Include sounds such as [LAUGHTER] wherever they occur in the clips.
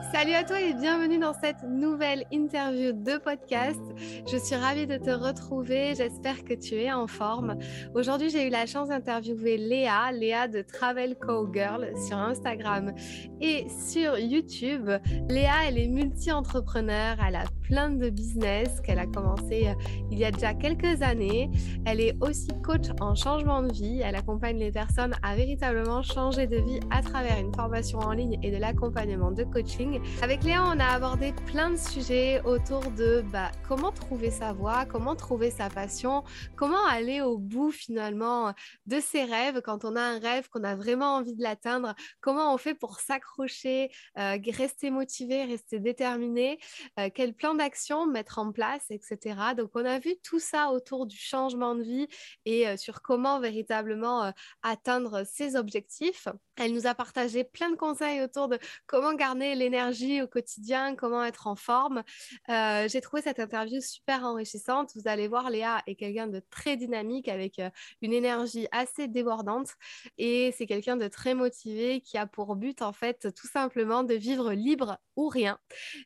Salut à toi et bienvenue dans cette nouvelle interview de podcast. Je suis ravie de te retrouver. J'espère que tu es en forme. Aujourd'hui, j'ai eu la chance d'interviewer Léa, Léa de Travel Girl sur Instagram et sur YouTube. Léa, elle est multi-entrepreneur. Elle a plein de business qu'elle a commencé euh, il y a déjà quelques années. Elle est aussi coach en changement de vie. Elle accompagne les personnes à véritablement changer de vie à travers une formation en ligne et de l'accompagnement de coaching. Avec Léa, on a abordé plein de sujets autour de bah, comment trouver sa voie, comment trouver sa passion, comment aller au bout finalement de ses rêves quand on a un rêve, qu'on a vraiment envie de l'atteindre, comment on fait pour s'accrocher, euh, rester motivé, rester déterminé, euh, quel plan d'action mettre en place, etc. Donc on a vu tout ça autour du changement de vie et euh, sur comment véritablement atteindre ses objectifs. Elle nous a partagé plein de conseils autour de comment garder l'énergie au quotidien, comment être en forme. Euh, j'ai trouvé cette interview super enrichissante. Vous allez voir, Léa est quelqu'un de très dynamique avec euh, une énergie assez débordante et c'est quelqu'un de très motivé qui a pour but en fait tout simplement de vivre libre ou rien.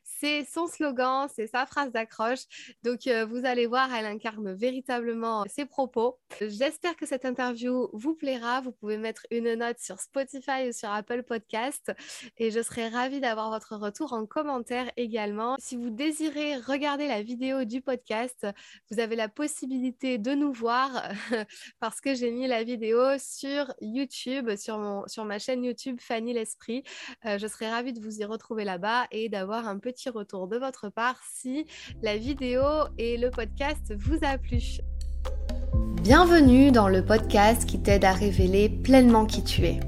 C'est son slogan, c'est sa phrase d'accroche. Donc euh, vous allez voir, elle incarne véritablement ses propos. J'espère que cette interview vous plaira. Vous pouvez mettre une note sur Spotify ou sur Apple Podcast et je serai ravie d'avoir votre retour en commentaire également. Si vous désirez regarder la vidéo du podcast, vous avez la possibilité de nous voir [LAUGHS] parce que j'ai mis la vidéo sur YouTube, sur, mon, sur ma chaîne YouTube Fanny l'Esprit. Euh, je serais ravie de vous y retrouver là-bas et d'avoir un petit retour de votre part si la vidéo et le podcast vous a plu. Bienvenue dans le podcast qui t'aide à révéler pleinement qui tu es.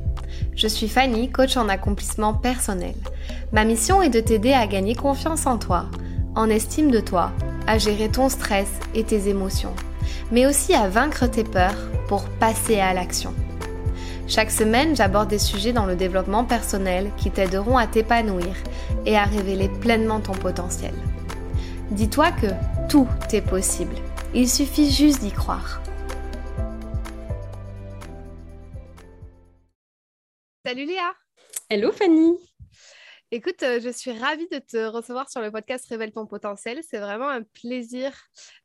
Je suis Fanny, coach en accomplissement personnel. Ma mission est de t'aider à gagner confiance en toi, en estime de toi, à gérer ton stress et tes émotions, mais aussi à vaincre tes peurs pour passer à l'action. Chaque semaine, j'aborde des sujets dans le développement personnel qui t'aideront à t'épanouir et à révéler pleinement ton potentiel. Dis-toi que tout est possible. Il suffit juste d'y croire. Salut Léa. Hello Fanny. Écoute, euh, je suis ravie de te recevoir sur le podcast Révèle ton potentiel. C'est vraiment un plaisir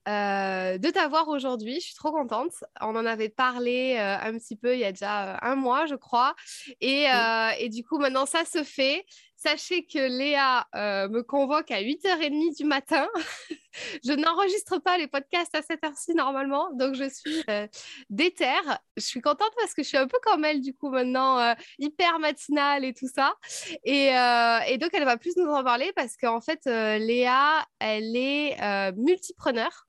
euh, de t'avoir aujourd'hui. Je suis trop contente. On en avait parlé euh, un petit peu il y a déjà un mois, je crois. Et, et, du coup, maintenant, ça se fait. Sachez que Léa euh, me convoque à 8h30 du matin. [LAUGHS] je n'enregistre pas les podcasts à cette heure-ci normalement, donc je suis euh, déterre. Je suis contente parce que je suis un peu comme elle du coup maintenant, euh, hyper matinale et tout ça. Et, et, donc elle va plus nous en parler parce qu'en fait, Léa, elle est multipreneur.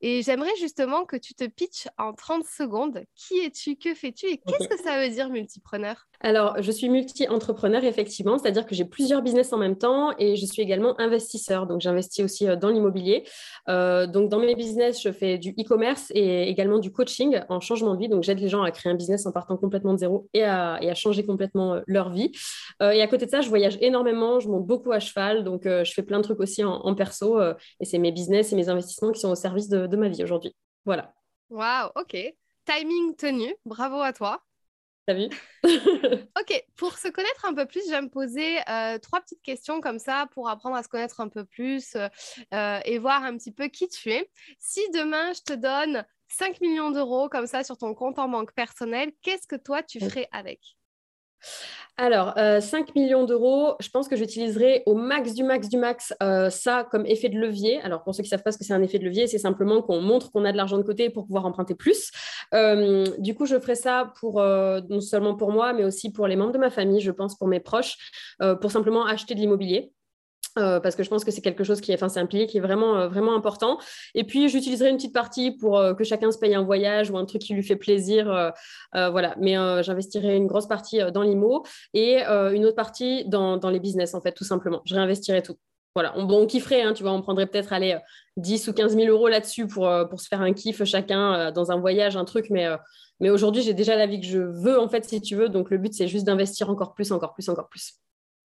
Et j'aimerais justement que tu te pitches en 30 secondes. Qui es-tu? Que fais-tu? Et qu'est-ce que ça veut dire multipreneur? Alors, je suis multi-entrepreneur, effectivement, c'est-à-dire que j'ai plusieurs business en même temps et je suis également investisseur. Donc, j'investis aussi euh, dans l'immobilier. Euh, donc, dans mes business, je fais du e-commerce et également du coaching en changement de vie. Donc, j'aide les gens à créer un business en partant complètement de zéro et à, changer complètement euh, leur vie. et à côté de ça, je voyage énormément, je monte beaucoup à cheval. Donc, je fais plein de trucs aussi en, perso. et c'est mes business et mes investissements qui sont au service de, ma vie aujourd'hui. Voilà. Waouh, ok. Timing tenu. Bravo à toi. T'as vu? [LAUGHS] Ok, pour se connaître un peu plus, je vais me poser euh, trois petites questions comme ça pour apprendre à se connaître un peu plus euh, et voir un petit peu qui tu es. Si demain je te donne 5 millions d'euros comme ça sur ton compte en banque personnel, qu'est-ce que toi tu ferais avec? Alors, 5 euh, millions d'euros, je pense que j'utiliserai au max du max du max euh, ça comme effet de levier. Alors, pour ceux qui ne savent pas ce que c'est un effet de levier, c'est simplement qu'on montre qu'on a de l'argent de côté pour pouvoir emprunter plus. Euh, du coup, je ferai ça pour non seulement pour moi, mais aussi pour les membres de ma famille, je pense pour mes proches, pour simplement acheter de l'immobilier. Euh, parce que je pense que c'est quelque chose qui est, enfin, c'est un pilier qui est vraiment, euh, vraiment important. Et puis, j'utiliserai une petite partie pour euh, que chacun se paye un voyage ou un truc qui lui fait plaisir. voilà. Mais j'investirai une grosse partie dans l'IMO et une autre partie dans, dans, les business, en fait, tout simplement. Je réinvestirai tout. Voilà, on, bon, on kifferait, hein, tu vois, on prendrait peut-être aller 10 ou 15 000 euros là-dessus pour, pour se faire un kiff chacun dans un voyage, un truc, mais, mais aujourd'hui, j'ai déjà la vie que je veux, en fait, si tu veux. Donc, le but, c'est juste d'investir encore plus, encore plus, encore plus.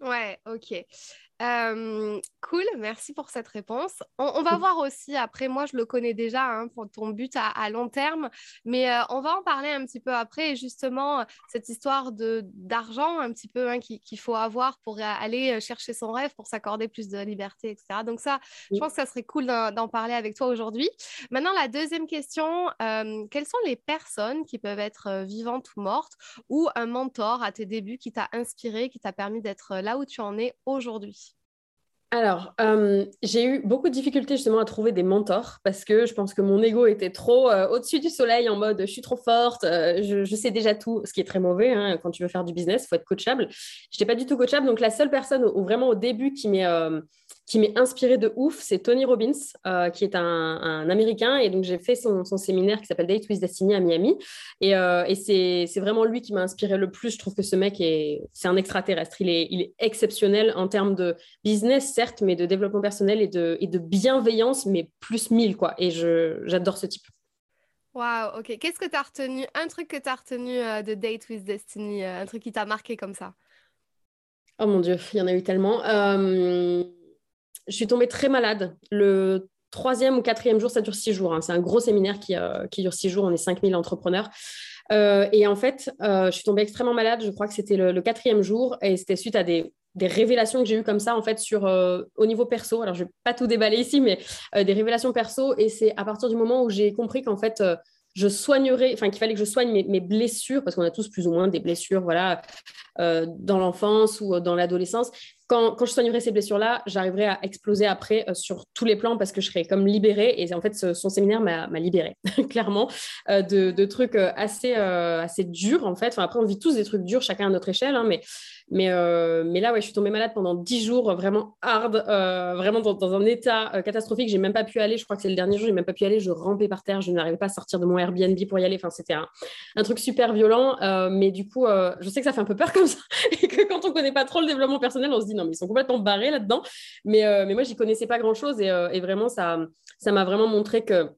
Ouais, ok. Cool, merci pour cette réponse. On, va voir aussi, après, moi je le connais déjà, hein, pour ton but à, long terme, mais on va en parler un petit peu après. Et justement, cette histoire d'argent un petit peu hein, qu'il faut avoir pour aller chercher son rêve, pour s'accorder plus de liberté, etc. Donc ça, je pense que ça serait cool d'en parler avec toi aujourd'hui. Maintenant, la deuxième question, quelles sont les personnes qui peuvent être vivantes ou mortes ou un mentor à tes débuts qui t'a inspiré, qui t'a permis d'être là où tu en es aujourd'hui? Alors, euh, j'ai eu beaucoup de difficultés justement à trouver des mentors parce que je pense que mon ego était trop euh, au-dessus du soleil en mode je suis trop forte, euh, je, sais déjà tout, ce qui est très mauvais hein, quand tu veux faire du business, il faut être coachable. Je n'étais pas du tout coachable, donc la seule personne vraiment au début qui m'est qui m'est inspiré de ouf, c'est Tony Robbins, euh, qui est un, Américain. Et donc, j'ai fait son, séminaire qui s'appelle Date with Destiny à Miami. Et, euh, et c'est vraiment lui qui m'a inspiré le plus. Je trouve que ce mec, est, c'est un extraterrestre. Il est, il est exceptionnel en termes de business, certes, mais de développement personnel et de, et de bienveillance, mais plus mille, quoi. Et j'adore ce type. Waouh, ok. Qu'est-ce que tu as retenu Un truc que tu as retenu euh, de Date with Destiny Un truc qui t'a marqué comme ça? Oh mon Dieu, il y en a eu tellement je suis tombée très malade. Le troisième ou quatrième jour, ça dure six jours. Hein. C'est un gros séminaire qui, euh, qui, dure six jours. On est 5000 entrepreneurs. Euh, et en fait, euh, je suis tombée extrêmement malade. Je crois que c'était le, quatrième jour. Et c'était suite à des, des révélations que j'ai eues comme ça, en fait, sur, au niveau perso. Alors, je ne vais pas tout déballer ici, mais des révélations perso. Et c'est à partir du moment où j'ai compris qu'en fait, je soignerais, enfin qu'il fallait que je soigne mes, blessures, parce qu'on a tous plus ou moins des blessures, voilà, dans l'enfance ou dans l'adolescence quand, je soignerai ces blessures-là, j'arriverai à exploser après euh, sur tous les plans parce que je serai comme libérée. Et en fait, son séminaire m'a libérée, [LAUGHS] clairement, euh, de, trucs euh, assez, assez durs, en fait. Enfin, après, on vit tous des trucs durs, chacun à notre échelle, hein, mais mais, euh, mais là, ouais, je suis tombée malade pendant 10 jours, vraiment hard, euh, vraiment dans, un état euh, catastrophique. J'ai même pas pu aller. Je crois que c'est le dernier jour, j'ai même pas pu aller. Je rampais par terre. Je n'arrivais pas à sortir de mon Airbnb pour y aller. Enfin, c'était un, truc super violent. mais du coup, je sais que ça fait un peu peur comme ça. [LAUGHS] et que quand on connaît pas trop le développement personnel, on se dit non, mais ils sont complètement barrés là-dedans. Mais, mais moi, j'y connaissais pas grand-chose. Et, vraiment, ça m'a vraiment montré que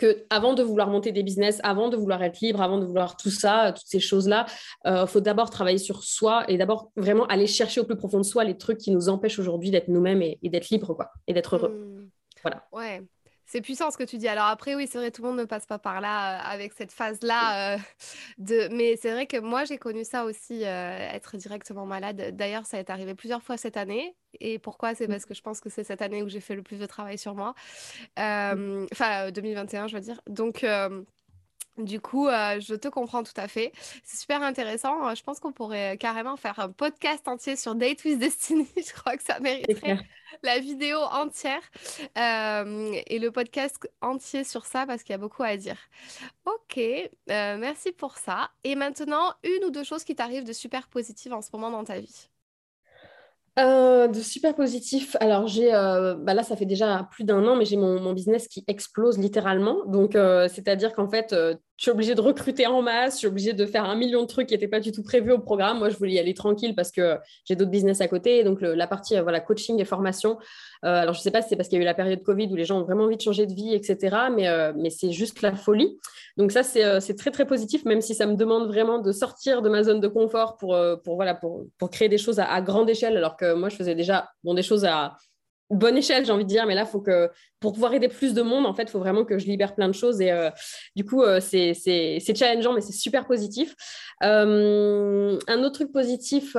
que avant de vouloir monter des business, avant de vouloir être libre, avant de vouloir tout ça, toutes ces choses-là, il euh, faut d'abord travailler sur soi et d'abord vraiment aller chercher au plus profond de soi les trucs qui nous empêchent aujourd'hui d'être nous-mêmes et, d'être libres, quoi, et d'être heureux. Mmh. Voilà. Ouais. C'est puissant ce que tu dis. Alors après, oui, c'est vrai, tout le monde ne passe pas par là euh, avec cette phase-là. Euh, [LAUGHS] de... Mais c'est vrai que moi, j'ai connu ça aussi, euh, être directement malade. D'ailleurs, ça est arrivé plusieurs fois cette année. Et pourquoi? C'est mmh. parce que je pense que c'est cette année où j'ai fait le plus de travail sur moi. Mmh. Enfin, 2021, je veux dire. Donc... Du coup, je te comprends tout à fait. C'est super intéressant. Je pense qu'on pourrait carrément faire un podcast entier sur Date with Destiny. [LAUGHS] je crois que ça mériterait la vidéo entière euh, et le podcast entier sur ça parce qu'il y a beaucoup à dire. Ok, euh, merci pour ça. Et maintenant, une ou deux choses qui t'arrivent de super positives en ce moment dans ta vie. Euh, de super positif. Alors, j'ai, bah là, ça fait déjà plus d'un an, mais j'ai mon, business qui explose littéralement. Donc, c'est-à-dire qu'en fait, je suis obligée de recruter en masse, je suis obligée de faire un million de trucs qui n'étaient pas du tout prévus au programme. Moi, je voulais y aller tranquille parce que j'ai d'autres business à côté. Donc, la partie euh, voilà, coaching et formation. Euh, alors, je ne sais pas si c'est parce qu'il y a eu la période Covid où les gens ont vraiment envie de changer de vie, etc. Mais, euh, mais c'est juste la folie. Donc, ça, c'est très, très positif, même si ça me demande vraiment de sortir de ma zone de confort pour, pour, voilà, pour, pour créer des choses à, à, grande échelle. Alors que moi, je faisais déjà bon, des choses à bonne échelle, j'ai envie de dire, mais là, faut que pour pouvoir aider plus de monde, en fait, il faut vraiment que je libère plein de choses. Et euh, du coup, euh, c'est challengeant, mais c'est super positif. Euh, un autre truc positif,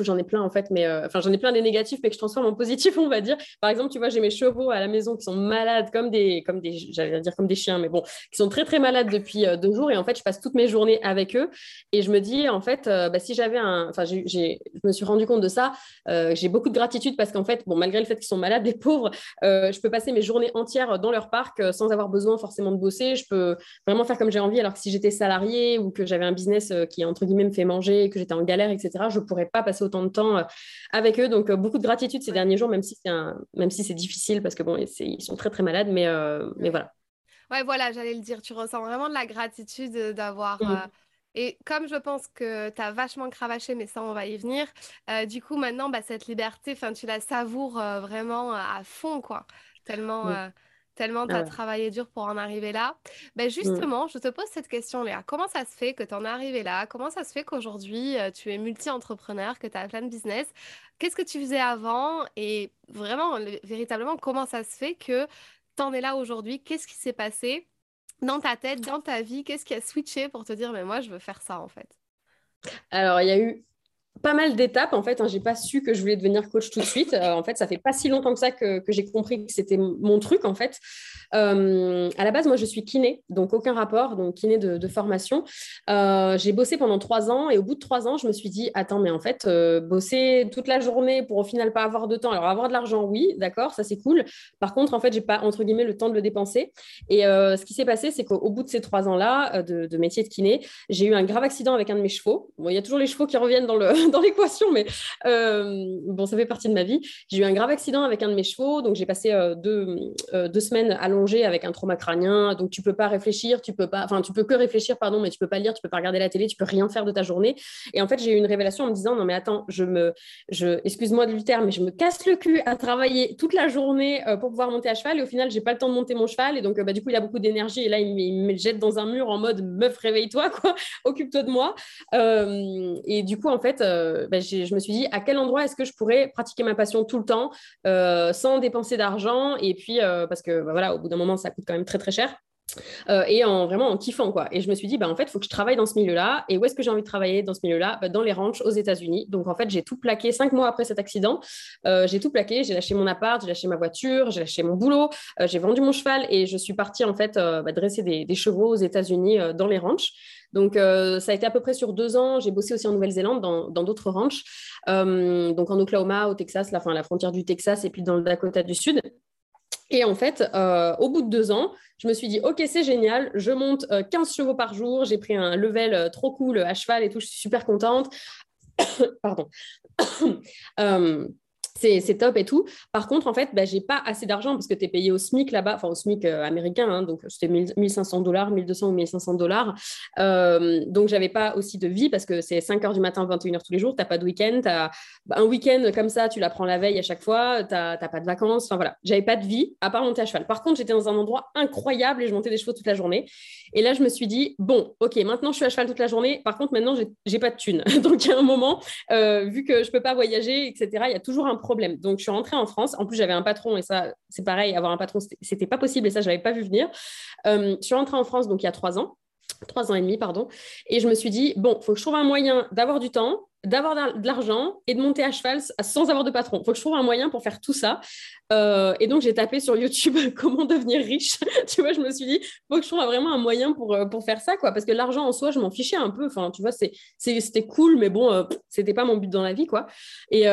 j'en ai plein en fait, mais enfin, j'en ai plein des négatifs, mais que je transforme en positif, on va dire. Par exemple, tu vois, j'ai mes chevaux à la maison qui sont malades, comme des, comme des, j'allais dire comme des chiens, mais bon, qui sont très très malades depuis deux jours. Et en fait, je passe toutes mes journées avec eux. Et je me dis, en fait, bah, si j'avais un, enfin, je me suis rendu compte de ça. j'ai beaucoup de gratitude parce qu'en fait, bon, malgré le fait qu'ils sont malades, les pauvres, je peux passer mes journées entière dans leur parc euh, sans avoir besoin forcément de bosser. Je peux vraiment faire comme j'ai envie. Alors que si j'étais salarié ou que j'avais un business euh, qui, entre guillemets, me fait manger, que j'étais en galère, etc., je ne pourrais pas passer autant de temps euh, avec eux. Donc, beaucoup de gratitude ces derniers jours, même si c'est un... même si c'est difficile parce que bon, ils sont très, très malades. Mais, mais voilà. Ouais, voilà, j'allais le dire. Tu ressens vraiment de la gratitude d'avoir. Mmh. Et comme je pense que tu as vachement cravaché, mais ça, on va y venir, du coup, maintenant, bah, cette liberté, tu la savoures vraiment à fond, quoi. Tellement, tellement tu as ah travaillé dur pour en arriver là. Ben mmh. justement, je te pose cette question, Léa. Comment ça se fait que tu en es arrivé là? Comment ça se fait qu'aujourd'hui, euh, tu es multi-entrepreneur, que tu as plein de business? Qu'est-ce que tu faisais avant? Et vraiment, véritablement, comment ça se fait que tu en es là aujourd'hui? Qu'est-ce qui s'est passé dans ta tête, dans ta vie? Qu'est-ce qui a switché pour te dire, mais moi, je veux faire ça en fait? Alors, il y a eu pas mal d'étapes en fait. Hein. J'ai pas su que je voulais devenir coach tout de suite. Euh, en fait, ça fait pas si longtemps que ça que, j'ai compris que c'était mon truc en fait. Euh, à la base, moi, je suis kiné, donc aucun rapport, donc kiné de, formation. Euh, j'ai bossé pendant trois ans et au bout de trois ans, je me suis dit attends, mais en fait, bosser toute la journée pour au final pas avoir de temps. Alors avoir de l'argent, oui, d'accord, ça c'est cool. Par contre, en fait, j'ai pas entre guillemets le temps de le dépenser. Et ce qui s'est passé, c'est qu'au bout de ces trois ans-là de, de métier de kiné, j'ai eu un grave accident avec un de mes chevaux. Bon, il y a toujours les chevaux qui reviennent dans le [LAUGHS] dans l'équation, mais euh, bon, ça fait partie de ma vie. J'ai eu un grave accident avec un de mes chevaux, donc j'ai passé euh, deux, euh, deux, semaines allongées avec un trauma crânien. Donc tu peux pas réfléchir, tu peux pas, enfin tu peux que réfléchir, pardon, mais tu peux pas lire, tu peux pas regarder la télé, tu peux rien faire de ta journée. Et en fait, j'ai eu une révélation en me disant non mais attends, je me, je, excuse-moi du terme, mais je me casse le cul à travailler toute la journée pour pouvoir monter à cheval et au final j'ai pas le temps de monter mon cheval et donc bah, du coup il a beaucoup d'énergie et là il me, jette dans un mur en mode meuf réveille-toi quoi, [LAUGHS] occupe-toi de moi. et du coup en fait euh, ben, je me suis dit à quel endroit est-ce que je pourrais pratiquer ma passion tout le temps euh, sans dépenser d'argent et puis euh, parce que ben, voilà au bout d'un moment ça coûte quand même très très cher et en vraiment en kiffant quoi. Et je me suis dit bah en fait il faut que je travaille dans ce milieu-là. Et où est-ce que j'ai envie de travailler dans ce milieu-là? Dans les ranchs aux États-Unis. Donc en fait j'ai tout plaqué cinq mois après cet accident. j'ai tout plaqué. J'ai lâché mon appart, j'ai lâché ma voiture, j'ai lâché mon boulot, j'ai vendu mon cheval et je suis partie en fait dresser des, des, chevaux aux États-Unis dans les ranchs. Donc, euh, ça a été à peu près sur deux ans. J'ai bossé aussi en Nouvelle-Zélande, dans d'autres ranchs. Euh, donc, en Oklahoma, au Texas, la, fin, la frontière du Texas, et puis dans le Dakota du Sud. Et en fait, euh, au bout de deux ans, je me suis dit, OK, c'est génial, je monte 15 chevaux par jour, j'ai pris un level trop cool à cheval et tout, je suis super contente. [COUGHS] Pardon [COUGHS] c'est top et tout. Par contre, en fait, bah, j'ai pas assez d'argent parce que tu es payé au SMIC là-bas, enfin au SMIC euh, américain, hein, donc c'était 1500 dollars, 1200 ou 1500 dollars. Euh, donc, j'avais pas aussi de vie parce que c'est 5 heures du matin, 21 heures tous les jours, tu pas de week-end. Un week-end comme ça, tu la prends la veille à chaque fois, tu n'as pas de vacances. Enfin voilà, j'avais pas de vie à part monter à cheval. Par contre, j'étais dans un endroit incroyable et je montais des chevaux toute la journée. Et là, je me suis dit, bon, ok, maintenant je suis à cheval toute la journée. Par contre, maintenant, j'ai pas de thunes. [LAUGHS] donc, il y a un moment, euh, vu que je peux pas voyager, etc., il y a toujours un problème. Donc, je suis rentrée en France. En plus, j'avais un patron et ça, c'est pareil, avoir un patron, c'était pas possible et ça, je n'avais pas vu venir. Euh, je suis rentrée en France donc il y a trois ans trois ans et demi, pardon. Et je me suis dit, bon, il faut que je trouve un moyen d'avoir du temps, d'avoir de l'argent et de monter à cheval sans avoir de patron. Il faut que je trouve un moyen pour faire tout ça. Euh, et donc, j'ai tapé sur YouTube [LAUGHS] comment devenir riche. [LAUGHS] tu vois, je me suis dit, il faut que je trouve vraiment un moyen pour, euh, pour faire ça, quoi. Parce que l'argent en soi, je m'en fichais un peu. Enfin, tu vois, c'était cool, mais bon, euh, c'était pas mon but dans la vie, quoi. Et,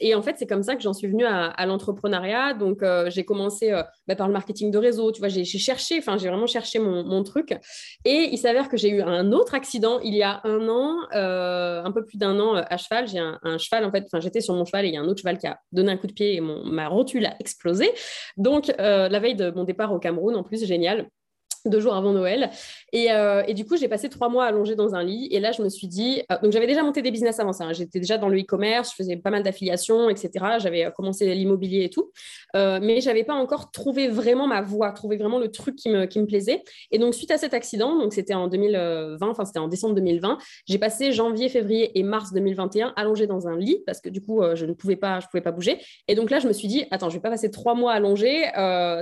et en fait, c'est comme ça que j'en suis venue à, à l'entrepreneuriat. Donc, j'ai commencé bah, par le marketing de réseau. Tu vois, j'ai cherché, enfin, j'ai vraiment cherché mon, mon, truc. Et il s'avère que j'ai eu un autre accident il y a un an, un peu plus d'un un an euh, à cheval. J'ai un, cheval, en fait, enfin, j'étais sur mon cheval et il y a un autre cheval qui a donné un coup de pied et mon, ma rotule a explosé. Donc, euh, la veille de mon départ au Cameroun, en plus, génial deux jours avant Noël. Euh, et, du coup, j'ai passé trois mois allongée dans un lit. Et là, je me suis dit, euh, donc j'avais déjà monté des business avant ça. Hein. J'étais déjà dans le e-commerce, je faisais pas mal d'affiliations, etc. J'avais euh, commencé l'immobilier et tout. mais j'avais pas encore trouvé vraiment ma voie, trouvé vraiment le truc qui me, qui me plaisait. Et donc, suite à cet accident, donc c'était en 2020, enfin c'était en décembre 2020, j'ai passé janvier, février et mars 2021 allongée dans un lit parce que du coup, je ne pouvais pas, je pouvais pas bouger. Et donc là, je me suis dit, attends, je vais pas passer trois mois allongée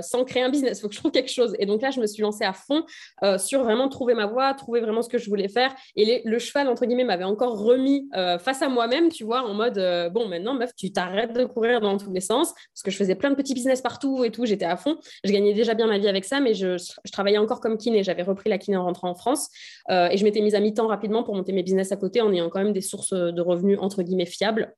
sans créer un business. Il faut que je trouve quelque chose. Et donc là, je me suis lancée à fond euh, sur vraiment trouver ma voie, trouver vraiment ce que je voulais faire. Et le cheval, entre guillemets, m'avait encore remis euh, face à moi-même, tu vois, en mode, euh, bon, maintenant, meuf, tu t'arrêtes de courir dans tous les sens, parce que je faisais plein de petits business partout et tout, j'étais à fond. Je gagnais déjà bien ma vie avec ça, mais je, je travaillais encore comme kiné. J'avais repris la kiné en rentrant en France et je m'étais mise à mi-temps rapidement pour monter mes business à côté en ayant quand même des sources de revenus, entre guillemets, fiables.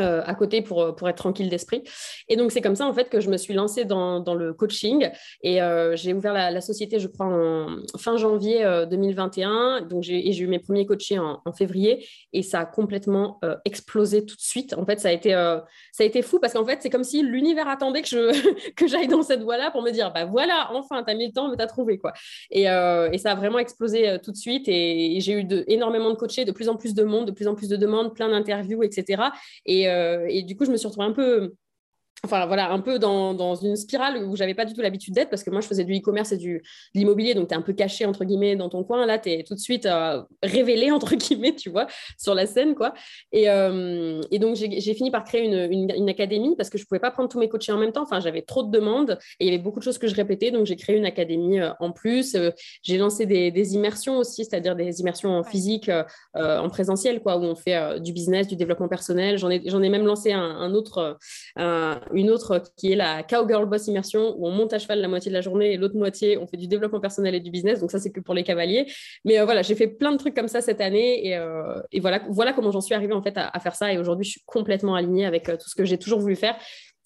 Euh, à côté pour, euh, pour être tranquille d'esprit. Et donc, c'est comme ça, en fait, que je me suis lancée dans, dans le coaching. Et euh, j'ai ouvert la, société, je crois, fin janvier 2021. Donc, j'ai, et j'ai eu mes premiers coachés en, février. Et ça a complètement explosé tout de suite. En fait, ça a été, ça a été fou parce qu'en fait, c'est comme si l'univers attendait que, je, [LAUGHS] que j'aille dans cette voie-là pour me dire, bah voilà, enfin, t'as mis le temps, mais t'as trouvé, quoi. Et, et, ça a vraiment explosé tout de suite. Et, j'ai eu de, énormément de coachés, de plus en plus de monde, de plus en plus de demandes, plein d'interviews, etc. Et euh, et, du coup, je me suis retrouvée un peu enfin voilà, un peu dans, dans une spirale où j'avais pas du tout l'habitude d'être parce que moi je faisais du e-commerce et du, de l'immobilier, donc tu es un peu caché entre guillemets dans ton coin. Là, tu es tout de suite euh, révélé entre [LAUGHS] guillemets, tu vois, sur la scène quoi. Et, euh, et donc j'ai fini par créer une, une, une, académie parce que je pouvais pas prendre tous mes coachés en même temps. Enfin, j'avais trop de demandes et il y avait beaucoup de choses que je répétais, donc j'ai créé une académie euh, en plus. j'ai lancé des, des, immersions aussi, c'est-à-dire des immersions en physique, en présentiel quoi, où on fait du business, du développement personnel. J'en ai, ai même lancé un, un autre, un, une autre qui est la Cowgirl Boss Immersion, où on monte à cheval la moitié de la journée et l'autre moitié, on fait du développement personnel et du business. Donc ça, c'est que pour les cavaliers. Mais euh, voilà, j'ai fait plein de trucs comme ça cette année et, euh, et voilà, voilà comment j'en suis arrivée en fait à, faire ça. Et aujourd'hui, je suis complètement alignée avec euh, tout ce que j'ai toujours voulu faire.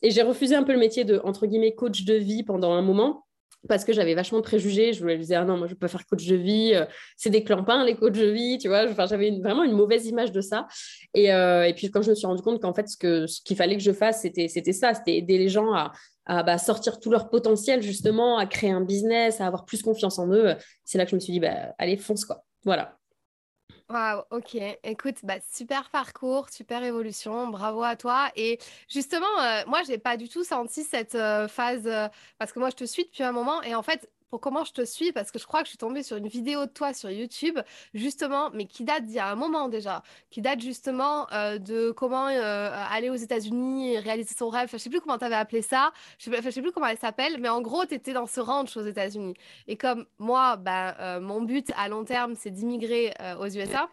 Et j'ai refusé un peu le métier de, entre guillemets, coach de vie pendant un moment parce que j'avais vachement de préjugés. Je me disais, ah non, moi, je peux faire coach de vie. Euh, c'est des clampins, les coachs de vie, tu vois. Enfin, j'avais vraiment une mauvaise image de ça. Et, euh, et, puis, quand je me suis rendu compte qu'en fait, ce qu'il fallait que je fasse, c'était ça, c'était aider les gens à, à bah, sortir tout leur potentiel, justement, à créer un business, à avoir plus confiance en eux. C'est là que je me suis dit, bah, allez, fonce, quoi. Voilà. Waouh, ok. Écoute, bah, super parcours, super évolution, bravo à toi. Et justement, euh, moi, j'ai pas du tout senti cette euh, phase, euh, parce que moi, je te suis depuis un moment, et en fait, pour comment je te suis, parce que je crois que je suis tombée sur une vidéo de toi sur YouTube, justement, mais qui date d'il y a un moment déjà, qui date justement euh, de comment euh, aller aux États-Unis et réaliser son rêve. je sais plus comment tu avais appelé ça, je sais, sais plus comment elle s'appelle, mais en gros, tu étais dans ce ranch aux États-Unis. Et comme moi, ben, euh, mon but à long terme, c'est d'immigrer aux USA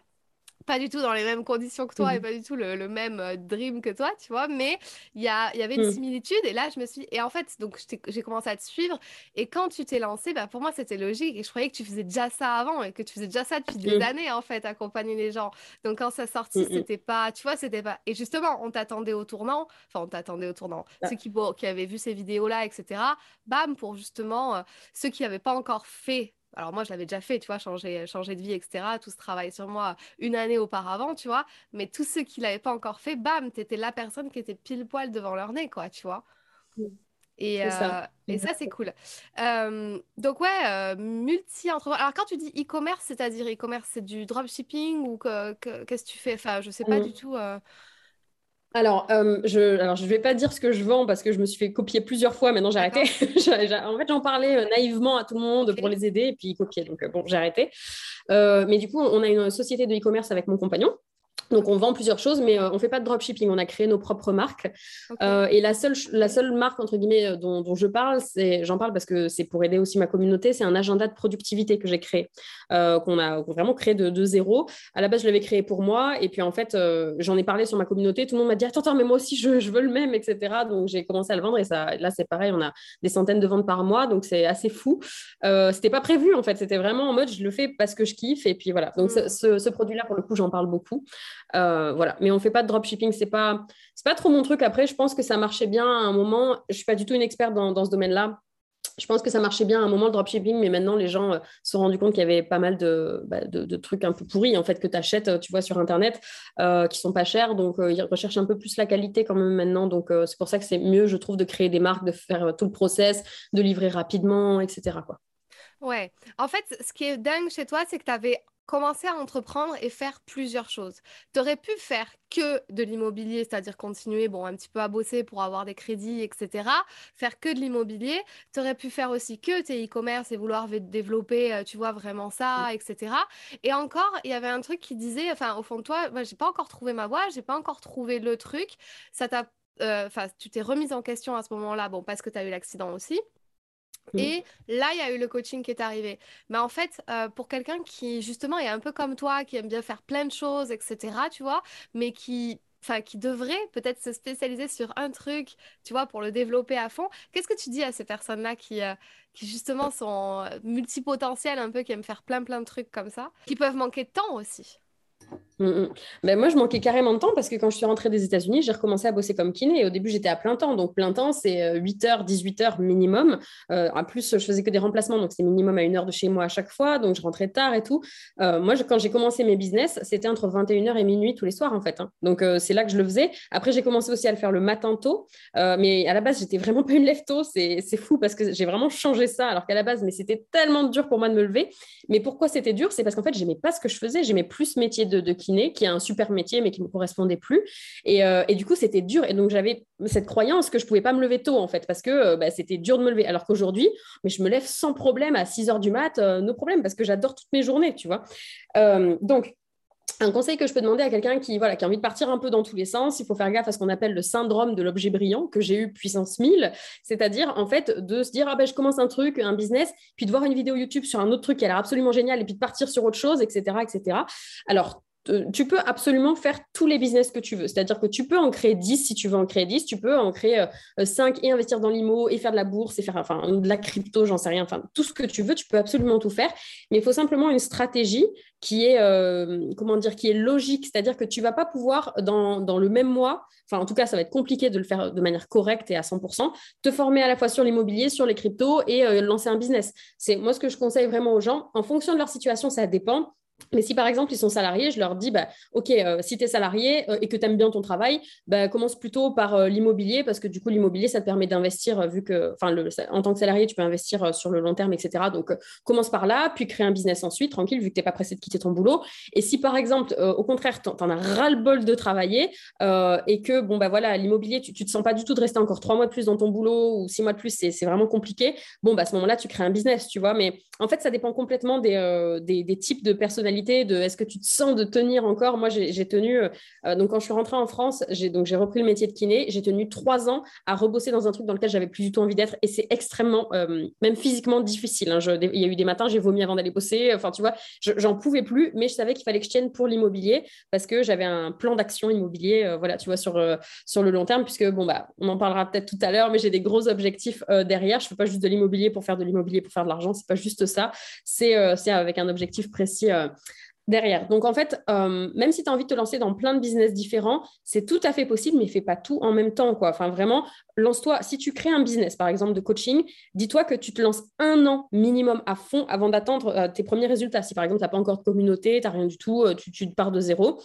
pas du tout dans les mêmes conditions que toi et mmh pas du tout le, même euh, dream que toi, tu vois, mais il y, a, y avait une mmh. similitude et là je me suis et en fait donc j'ai commencé à te suivre et quand tu t'es lancé, bah, pour moi c'était logique et je croyais que tu faisais déjà ça avant et que tu faisais déjà ça depuis des mmh. années en fait, accompagner les gens. Donc quand ça sortit, c'était pas, tu vois, c'était pas et justement on t'attendait au tournant, enfin on t'attendait au tournant, ah. ceux qui, qui avaient vu ces vidéos là, etc. Bam pour justement euh, ceux qui n'avaient pas encore fait alors moi, je l'avais déjà fait, tu vois, changer, changer de vie, etc. Tout ce travail sur moi une année auparavant, tu vois. Mais tous ceux qui l'avaient pas encore fait, bam, tu étais la personne qui était pile poil devant leur nez, quoi, tu vois. Et, ça, euh, et ça, c'est cool. Euh, donc, ouais, euh, multi-entrepreneur. Alors, quand tu dis e-commerce, c'est-à-dire e-commerce, c'est du dropshipping ou qu'est-ce que tu fais? Enfin, je sais pas mmh. du tout. Alors, euh, je alors je vais pas dire ce que je vends parce que je me suis fait copier plusieurs fois. Maintenant, j'ai arrêté. [LAUGHS] en fait, j'en parlais euh, naïvement à tout le monde pour les aider et puis ils copiaient. Donc, euh, bon, j'ai arrêté. mais du coup, on a une société de e-commerce avec mon compagnon. Donc, on vend plusieurs choses, mais euh, on ne fait pas de dropshipping. On a créé nos propres marques. Euh, et la seule, la seule marque, entre guillemets, euh, dont, je parle, j'en parle parce que c'est pour aider aussi ma communauté, c'est un agenda de productivité que j'ai créé, qu'on a vraiment créé de, zéro. À la base, je l'avais créé pour moi. Et puis, en fait, j'en ai parlé sur ma communauté. Tout le monde m'a dit Attends, attends, mais moi aussi, je, je veux le même, etc. Donc, j'ai commencé à le vendre. Et ça, là, c'est pareil, on a des centaines de ventes par mois. Donc, c'est assez fou. C'était pas prévu, en fait. C'était vraiment en mode Je le fais parce que je kiffe. Et puis, voilà. Donc, hmm. ce, ce produit-là, pour le coup, j'en parle beaucoup. Euh, voilà. Mais on fait pas de dropshipping, c'est pas, c'est pas trop mon truc. Après, je pense que ça marchait bien à un moment. Je suis pas du tout une experte dans, ce domaine-là. Je pense que ça marchait bien à un moment le dropshipping, mais maintenant les gens euh, se sont rendus compte qu'il y avait pas mal de, bah, de, trucs un peu pourris en fait que tu achètes, euh, tu vois, sur internet, qui sont pas chers. Donc ils recherchent un peu plus la qualité quand même maintenant. Donc c'est pour ça que c'est mieux, je trouve, de créer des marques, de faire tout le process, de livrer rapidement, etc. Quoi. Ouais. En fait, ce qui est dingue chez toi, c'est que tu avais commencer à entreprendre et faire plusieurs choses. Tu aurais pu faire que de l'immobilier, c'est-à-dire continuer bon, un petit peu à bosser pour avoir des crédits, etc. Faire que de l'immobilier. Tu aurais pu faire aussi que tes e-commerce et vouloir développer, euh, tu vois, vraiment ça, etc. Et encore, il y avait un truc qui disait, enfin, au fond de toi, moi, j'ai pas encore trouvé ma voie, j'ai pas encore trouvé le truc. Ça t'a, euh, enfin, tu t'es remise en question à ce moment-là, bon, parce que tu as eu l'accident aussi. Mmh. Et là, il y a eu le coaching qui est arrivé. Mais en fait, euh, pour quelqu'un qui, justement, est un peu comme toi, qui aime bien faire plein de choses, etc., tu vois, mais qui, qui devrait peut-être se spécialiser sur un truc, tu vois, pour le développer à fond, qu'est-ce que tu dis à ces personnes-là qui, euh, qui, justement, sont multipotentielles, un peu, qui aiment faire plein, plein de trucs comme ça, qui peuvent manquer de temps aussi? Mm, mm. Ben moi, je manquais carrément de temps parce que quand je suis rentrée des États-Unis, j'ai recommencé à bosser comme kiné. Et au début, j'étais à plein temps. Donc, plein temps, c'est 8 euh, heures, 18 heures minimum. Euh, en plus, je faisais que des remplacements. Donc, c'est minimum à une heure de chez moi à chaque fois. Donc, je rentrais tard et tout. Euh, moi, quand j'ai commencé mes business, c'était entre 21h et minuit tous les soirs, en fait. Hein. Donc, c'est là que je le faisais. Après, j'ai commencé aussi à le faire le matin tôt. mais à la base, j'étais vraiment pas une lève tôt. C'est fou parce que j'ai vraiment changé ça. Alors qu'à la base, mais c'était tellement dur pour moi de me lever. Mais pourquoi c'était dur? C'est parce qu'en fait, j'aimais pas ce que je faisais. J'aimais plus ce métier de, kiné, qui est un super métier, mais qui ne me correspondait plus. Et, et du coup, c'était dur. Et donc, j'avais cette croyance que je ne pouvais pas me lever tôt, en fait, parce que bah, c'était dur de me lever. Alors qu'aujourd'hui, mais je me lève sans problème à 6 heures du mat, nos problèmes, parce que j'adore toutes mes journées, tu vois. donc, un conseil que je peux demander à quelqu'un qui, voilà, qui a envie de partir un peu dans tous les sens, il faut faire gaffe à ce qu'on appelle le syndrome de l'objet brillant que j'ai eu puissance 1000, c'est-à-dire en fait de se dire ah ben je commence un truc, un business, puis de voir une vidéo YouTube sur un autre truc qui a l'air absolument génial et puis de partir sur autre chose, etc., etc. Alors tu peux absolument faire tous les business que tu veux. C'est-à-dire que tu peux en créer 10 si tu veux en créer 10, tu peux en créer 5 euh, et investir dans l'IMO et faire de la bourse et faire enfin, de la crypto, j'en sais rien, enfin tout ce que tu veux, tu peux absolument tout faire. Mais il faut simplement une stratégie qui est, euh, comment dire, qui est logique. C'est-à-dire que tu vas pas pouvoir, dans, le même mois, enfin en tout cas ça va être compliqué de le faire de manière correcte et à 100%, te former à la fois sur l'immobilier, sur les cryptos et euh, lancer un business. C'est moi ce que je conseille vraiment aux gens. En fonction de leur situation, ça dépend. Mais si par exemple ils sont salariés, je leur dis bah, Ok, euh, si tu es salarié euh, et que tu aimes bien ton travail, bah, commence plutôt par euh, l'immobilier parce que du coup, l'immobilier, ça te permet d'investir, vu que, enfin, en tant que salarié, tu peux investir sur le long terme, etc. Donc, commence par là, puis crée un business ensuite, tranquille, vu que tu n'es pas pressé de quitter ton boulot. Et si par exemple, au contraire, tu en, as ras-le-bol de travailler et que, bon, bah voilà, l'immobilier, tu ne te sens pas du tout de rester encore trois mois de plus dans ton boulot ou six mois de plus, c'est vraiment compliqué, bon, bah, à ce moment-là, tu crées un business, tu vois. Mais en fait, ça dépend complètement des, des, des types de personnes de est-ce que tu te sens de tenir encore? Moi, j'ai tenu, euh, donc quand je suis rentrée en France, j'ai repris le métier de kiné. J'ai tenu trois ans à rebosser dans un truc dans lequel j'avais plus du tout envie d'être et c'est extrêmement, euh, même physiquement difficile. Hein. il y a eu des matins, j'ai vomi avant d'aller bosser. Enfin, tu vois, j'en pouvais plus, mais je savais qu'il fallait que je tienne pour l'immobilier parce que j'avais un plan d'action immobilier, euh, voilà, tu vois, sur, sur le long terme, puisque bon, bah, on en parlera peut-être tout à l'heure, mais j'ai des gros objectifs derrière. Je ne fais pas juste de l'immobilier pour faire de l'immobilier, pour faire de l'argent. C'est pas juste ça. C'est avec un objectif précis derrière. Donc en fait, euh, même si tu as envie de te lancer dans plein de business différents, c'est tout à fait possible, mais fais pas tout en même temps. Quoi. Enfin, vraiment, lance-toi. Si tu crées un business, par exemple, de coaching, dis-toi que tu te lances un an minimum à fond avant d'attendre euh, tes premiers résultats. Si par exemple, tu n'as pas encore de communauté, tu n'as rien du tout, euh, tu, pars de zéro,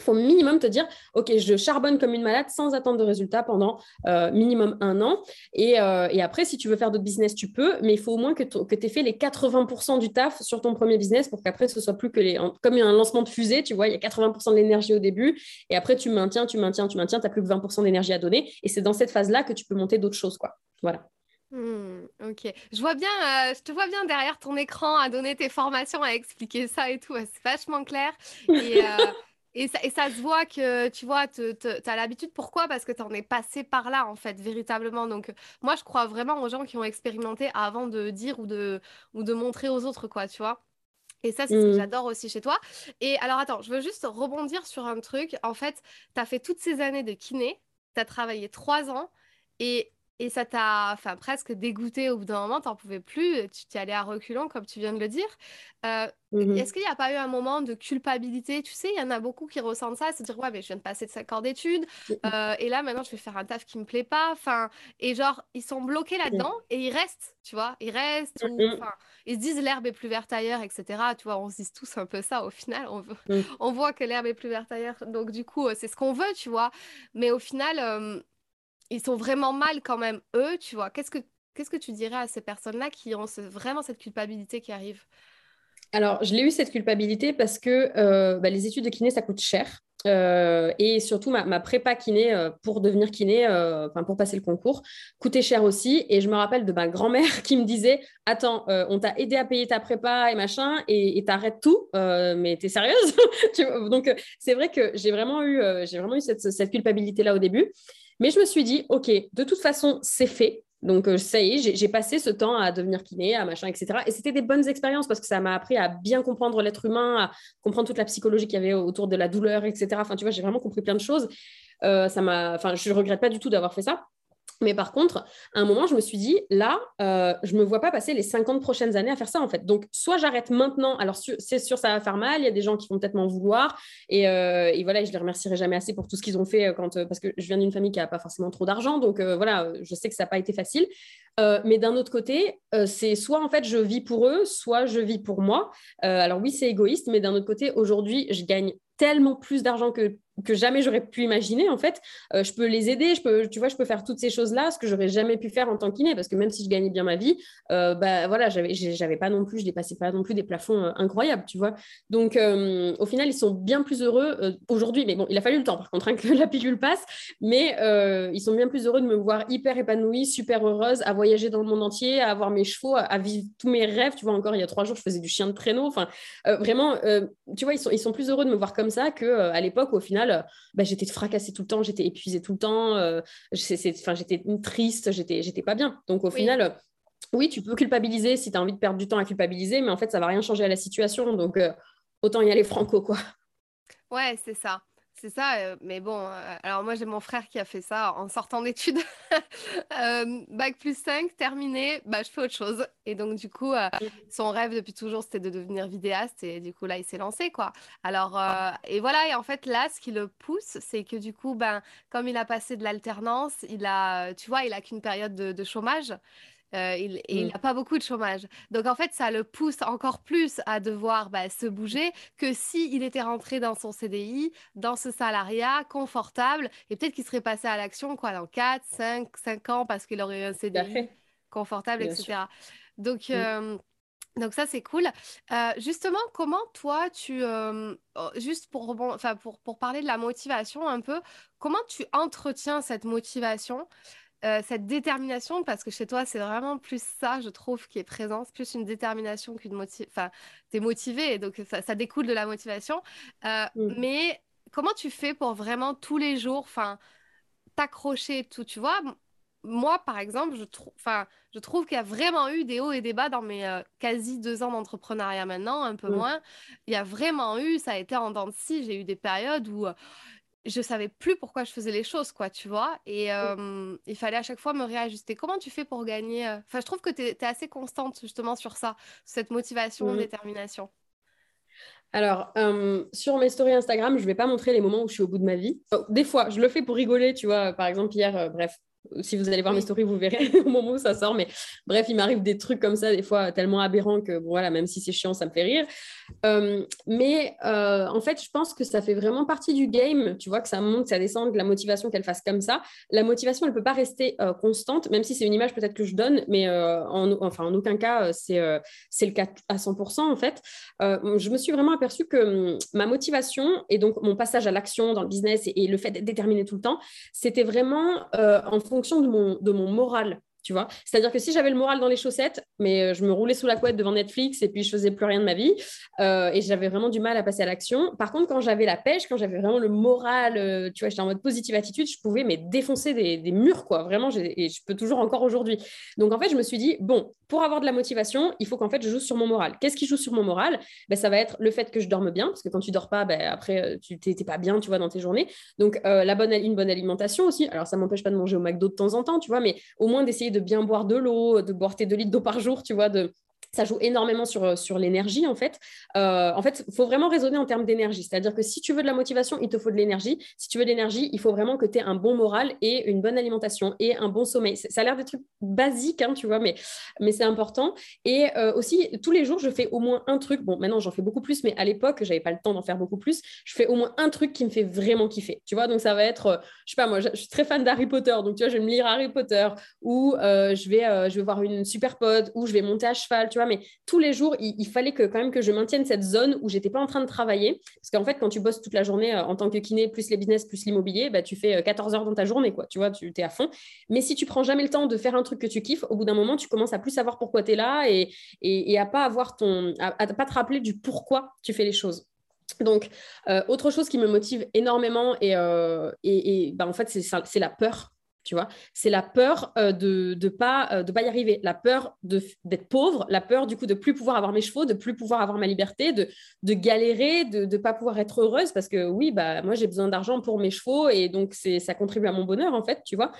faut minimum te dire, OK, je charbonne comme une malade sans attendre de résultats pendant euh, minimum un an. Euh, et, après, si tu veux faire d'autres business, tu peux, mais il faut au moins que tu aies fait les 80% du taf sur ton premier business pour qu'après, ce soit plus que les. Comme un lancement de fusée, tu vois, il y a 80% de l'énergie au début, et après, tu maintiens, tu maintiens, tu maintiens, tu n'as plus que 20% d'énergie à donner. Et c'est dans cette phase-là que tu peux monter d'autres choses, quoi. Voilà. Hmm, ok, je vois bien, euh, je te vois bien derrière ton écran à donner tes formations, à expliquer ça et tout. C'est vachement clair. Et, [LAUGHS] et ça, se voit que, tu vois, tu as l'habitude. Pourquoi? Parce que tu en es passé par là, en fait, véritablement. Donc, moi, je crois vraiment aux gens qui ont expérimenté avant de dire ou de, ou de montrer aux autres, quoi, tu vois. Et ça, c'est ce que mmh. j'adore aussi chez toi. Et alors, attends, je veux juste rebondir sur un truc. En fait, tu as fait toutes ces années de kiné, tu as travaillé trois ans. Et et ça t'a enfin, presque dégoûté au bout d'un moment, t'en pouvais plus, tu t'es allé à reculons, comme tu viens de le dire. Euh, mmh est-ce qu'il n'y a pas eu un moment de culpabilité? Tu sais, il y en a beaucoup qui ressentent ça, se dire ouais, mais je viens de passer de 5 ans d'études, mmh euh, et là maintenant je vais faire un taf qui me plaît pas. Enfin, et genre, ils sont bloqués là-dedans et ils restent, tu vois, ils restent, ou, mmh ils se disent l'herbe est plus verte ailleurs, etc. Tu vois, on se dit tous un peu ça au final, on, veut... on voit que l'herbe est plus verte ailleurs, donc du coup, c'est ce qu'on veut, tu vois? Mais au final, ils sont vraiment mal quand même, eux, tu vois. Qu'est-ce que, que tu dirais à ces personnes-là qui ont vraiment cette culpabilité qui arrive? Alors, je l'ai eu cette culpabilité parce que euh, bah, les études de kiné, ça coûte cher. Euh, et surtout, ma, prépa kiné euh, pour devenir kiné, enfin pour passer le concours, coûtait cher aussi. Et je me rappelle de ma grand-mère [LAUGHS] qui me disait Attends, on t'a aidé à payer ta prépa et machin, et t'arrêtes tout, mais t'es sérieuse [LAUGHS] Donc, c'est vrai que j'ai vraiment eu, j'ai vraiment eu cette, cette culpabilité-là au début. Mais je me suis dit, OK, de toute façon, c'est fait. Donc, euh, ça y est, j'ai passé ce temps à devenir kiné, à machin, etc. Et c'était des bonnes expériences parce que ça m'a appris à bien comprendre l'être humain, à comprendre toute la psychologie qu'il y avait autour de la douleur, etc. Enfin, tu vois, j'ai vraiment compris plein de choses. Euh, ça m'a, enfin, je regrette pas du tout d'avoir fait ça. Mais par contre, à un moment, je me suis dit, là, euh, je ne me vois pas passer les 50 prochaines années à faire ça, en fait. Donc, soit j'arrête maintenant, alors c'est sûr, ça va faire mal, il y a des gens qui vont peut-être m'en vouloir, et, euh, voilà, je les remercierai jamais assez pour tout ce qu'ils ont fait, euh, parce que je viens d'une famille qui n'a pas forcément trop d'argent, donc voilà, je sais que ça n'a pas été facile. mais d'un autre côté, c'est soit, en fait, je vis pour eux, soit je vis pour moi. alors oui, c'est égoïste, mais d'un autre côté, aujourd'hui, je gagne tellement plus d'argent que que jamais j'aurais pu imaginer, en fait. Euh, je peux les aider, je peux, tu vois, je peux faire toutes ces choses-là, ce que j'aurais jamais pu faire en tant qu'iné, parce que même si je gagnais bien ma vie, euh, bah voilà, j'avais, j'avais pas non plus, je dépassais pas non plus des plafonds euh, incroyables, tu vois. Donc, au final, ils sont bien plus heureux aujourd'hui, mais bon, il a fallu le temps, par contre, hein, [LAUGHS] que la pilule passe, mais ils sont bien plus heureux de me voir hyper épanouie, super heureuse, à voyager dans le monde entier, à avoir mes chevaux, à, vivre tous mes rêves, tu vois. Encore il y a trois jours, je faisais du chien de traîneau, enfin, vraiment, tu vois, ils sont, ils sont plus heureux de me voir comme ça que à l'époque, au final, bah, j'étais fracassée tout le temps, j'étais épuisée tout le temps, euh, j'étais triste, j'étais, pas bien. Donc au final, euh, oui, tu peux culpabiliser si tu as envie de perdre du temps à culpabiliser, mais en fait, ça va rien changer à la situation. Donc euh, autant y aller franco, quoi. Ouais, c'est ça. C'est ça, euh, mais bon, euh, alors moi j'ai mon frère qui a fait ça en sortant d'études. [LAUGHS] Euh, bac plus 5, terminé, bah, je fais autre chose. Et donc du coup, son rêve depuis toujours c'était de devenir vidéaste et du coup là il s'est lancé quoi. Alors, et voilà, et en fait là ce qui le pousse, c'est que du coup, ben, comme il a passé de l'alternance, il a, tu vois, il a qu'une période de chômage. Euh, il, et il n'a mmh. pas beaucoup de chômage. Donc en fait, ça le pousse encore plus à devoir bah, se bouger que s'il il était rentré dans son CDI, dans ce salariat confortable, et peut-être qu'il serait passé à l'action quoi, dans 4, 5, 5 ans parce qu'il aurait eu un CDI confortable, etc. Donc, mmh. euh, donc ça, c'est cool. Euh, justement, comment toi, tu... Oh, juste pour, pour parler de la motivation un peu, comment tu entretiens cette motivation euh, cette détermination, parce que chez toi, c'est vraiment plus ça, je trouve, qui est présent, c'est plus une détermination qu'une motivation. Enfin, tu es motivé, donc ça, découle de la motivation. Euh, mm. Mais comment tu fais pour vraiment tous les jours, enfin, t'accrocher tout, tu vois moi, par exemple, je, je trouve qu'il y a vraiment eu des hauts et des bas dans mes euh, quasi deux ans d'entrepreneuriat maintenant, un peu mm. moins. Il y a vraiment eu, ça a été en dents de scie, j'ai eu des périodes où je savais plus pourquoi je faisais les choses, quoi, tu vois. Et il fallait à chaque fois me réajuster. Comment tu fais pour gagner Enfin, je trouve que tu es, assez constante justement sur ça, cette motivation, mmh. détermination. Alors, sur mes stories Instagram, je vais pas montrer les moments où je suis au bout de ma vie. Des fois, je le fais pour rigoler, tu vois. Par exemple, hier, bref, si vous allez voir mes stories, vous verrez [LAUGHS] au moment où ça sort. Mais bref, il m'arrive des trucs comme ça, des fois tellement aberrants que voilà, même si c'est chiant, ça me fait rire. Euh, mais euh, en fait, je pense que ça fait vraiment partie du game. Tu vois, que ça monte, ça descend, que la motivation qu'elle fasse comme ça. La motivation, elle ne peut pas rester euh, constante, même si c'est une image peut-être que je donne, mais en, enfin, en aucun cas, c'est c'est le cas à 100% en fait. je me suis vraiment aperçue que hum, ma motivation et donc mon passage à l'action dans le business et, et le fait d'être déterminé tout le temps, c'était vraiment en fonction de mon, de mon moral tu vois. C'est-à-dire que si j'avais le moral dans les chaussettes, mais euh, je me roulais sous la couette devant Netflix et puis je faisais plus rien de ma vie euh, et j'avais vraiment du mal à passer à l'action. Par contre, quand j'avais la pêche, quand j'avais vraiment le moral, euh, tu vois, j'étais en mode positive attitude, je pouvais mais défoncer des, des murs, quoi. Vraiment, et je peux toujours encore aujourd'hui. Donc en fait, je me suis dit, bon, pour avoir de la motivation, il faut qu'en fait, je joue sur mon moral. Qu'est-ce qui joue sur mon moral? Ben, Ça va être le fait que je dorme bien, parce que quand tu dors pas, ben, après, tu n'es pas bien, tu vois, dans tes journées. Donc, la bonne, une bonne alimentation aussi. Alors, ça m'empêche pas de manger au McDo de temps en temps, tu vois, mais au moins d'essayer de bien boire de l'eau, de boire tes 2 litres d'eau par jour, tu vois, de, ça joue énormément sur, euh, sur l'énergie, en fait. Euh, en fait, il faut vraiment raisonner en termes d'énergie. C'est-à-dire que si tu veux de la motivation, il te faut de l'énergie. Si tu veux de l'énergie, il faut vraiment que tu aies un bon moral et une bonne alimentation et un bon sommeil. Ça a l'air des trucs basiques, hein, tu vois, mais, mais c'est important. Et euh, aussi, tous les jours, je fais au moins un truc. Bon, maintenant, j'en fais beaucoup plus, mais à l'époque, j'avais pas le temps d'en faire beaucoup plus. Je fais au moins un truc qui me fait vraiment kiffer. Tu vois, donc ça va être, je sais pas, moi, je, suis très fan d'Harry Potter. Donc, tu vois, je vais me lire Harry Potter ou je, vais, je vais voir une super pote ou je vais monter à cheval, tu mais tous les jours, il, fallait que quand même que je maintienne cette zone où j'étais pas en train de travailler. Parce qu'en fait, quand tu bosses toute la journée euh, en tant que kiné, plus les business, plus l'immobilier, bah, tu fais 14 euh, heures dans ta journée, quoi. Tu vois, tu es à fond. Mais si tu prends jamais le temps de faire un truc que tu kiffes, au bout d'un moment, tu commences à plus savoir pourquoi tu es là et, à pas avoir ton, à, pas te rappeler du pourquoi tu fais les choses. Donc, euh, autre chose qui me motive énormément et, et, bah, en fait, c'est la peur C'est la peur euh, de ne pas, euh, de pas y arriver, la peur d'être pauvre, la peur du coup de plus pouvoir avoir mes chevaux, de plus pouvoir avoir ma liberté, de, de galérer, de ne pas pouvoir être heureuse parce que oui, bah, moi j'ai besoin d'argent pour mes chevaux et donc ça contribue à mon bonheur en fait, tu vois.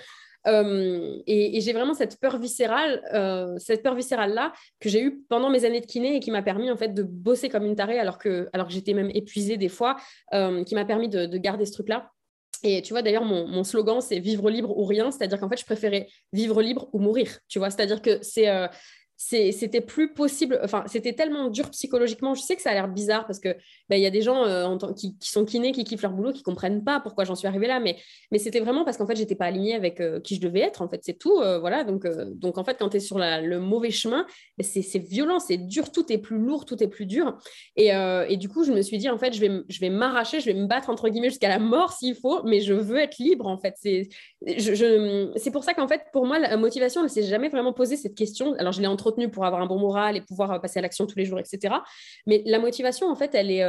Euh, et, j'ai vraiment cette peur viscérale, cette peur viscérale là que j'ai eue pendant mes années de kiné et qui m'a permis en fait de bosser comme une tarée alors que, alors j'étais même épuisée des fois, qui m'a permis de, de garder ce truc là. Et tu vois, d'ailleurs, mon, slogan, c'est vivre libre ou rien. C'est-à-dire qu'en fait, je préférais vivre libre ou mourir. Tu vois, c'est-à-dire que c'est. Euh, c'était plus possible. Enfin, c'était tellement dur psychologiquement. Je sais que ça a l'air bizarre parce que bah, il y a des gens euh, qui, sont kinés, qui kiffent leur boulot, qui comprennent pas pourquoi j'en suis arrivée là. Mais, mais c'était vraiment parce qu'en fait, j'étais pas alignée avec euh, qui je devais être. En fait, c'est tout. Euh, voilà. Donc, donc, en fait, quand tu es sur le mauvais chemin, bah, c'est violent, c'est dur. Tout est plus lourd, tout est plus dur. Et, et, du coup, je me suis dit, en fait, je vais, je vais m'arracher, je vais me battre, entre guillemets, jusqu'à la mort s'il faut, mais je veux être libre, en fait. C'est je, pour ça qu'en fait, pour moi, la motivation, ne s'est jamais vraiment posé cette question. Alors, je l'ai pour avoir un bon moral et pouvoir passer à l'action tous les jours, etc. Mais la motivation, en fait, elle est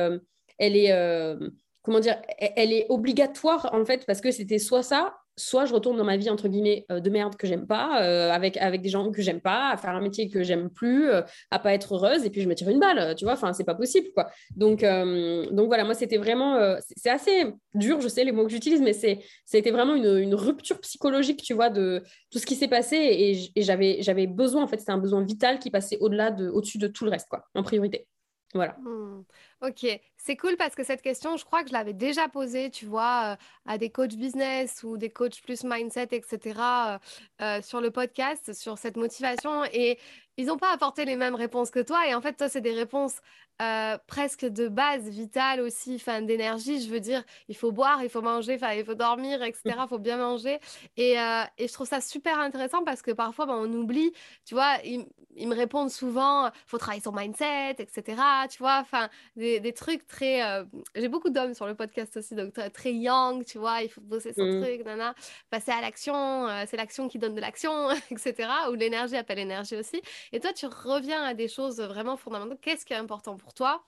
elle est, euh, comment dire, elle est obligatoire en fait parce que c'était soit ça, soit je retourne dans ma vie entre guillemets euh, de merde que j'aime pas, euh, avec, avec des gens que j'aime pas, à faire un métier que j'aime plus, à pas être heureuse, et puis je me tire une balle, tu vois, enfin c'est pas possible quoi. Donc, donc voilà, moi c'était vraiment, c'est assez dur, je sais les mots que j'utilise, mais c'est, été vraiment une, une, rupture psychologique, tu vois, de tout ce qui s'est passé, et, et j'avais, j'avais besoin, en fait, c'était un besoin vital qui passait au-delà de, au-dessus de tout le reste, quoi, en priorité. Voilà. Mmh. Ok, c'est cool parce que cette question, je crois que je l'avais déjà posée, tu vois, euh, à des coachs business ou des coachs plus mindset, etc., euh, euh, sur le podcast, sur cette motivation. Et ils n'ont pas apporté les mêmes réponses que toi. Et en fait, toi, c'est des réponses euh, presque de base, vitale aussi, enfin, d'énergie. Je veux dire, il faut boire, il faut manger, il faut dormir, etc. Il [LAUGHS] faut bien manger. Et, euh, et, je trouve ça super intéressant parce que parfois, ben, on oublie, tu vois, ils, me répondent souvent, faut travailler son mindset, etc. Tu vois, enfin, des, des, trucs très... Euh, j'ai beaucoup d'hommes sur le podcast aussi, donc très young, tu vois, il faut bosser son mmh. truc, nana, passer à l'action, c'est l'action qui donne de l'action, [LAUGHS] etc. Ou l'énergie appelle l'énergie aussi. Et toi, tu reviens à des choses vraiment fondamentales. Qu'est-ce qui est important pour toi?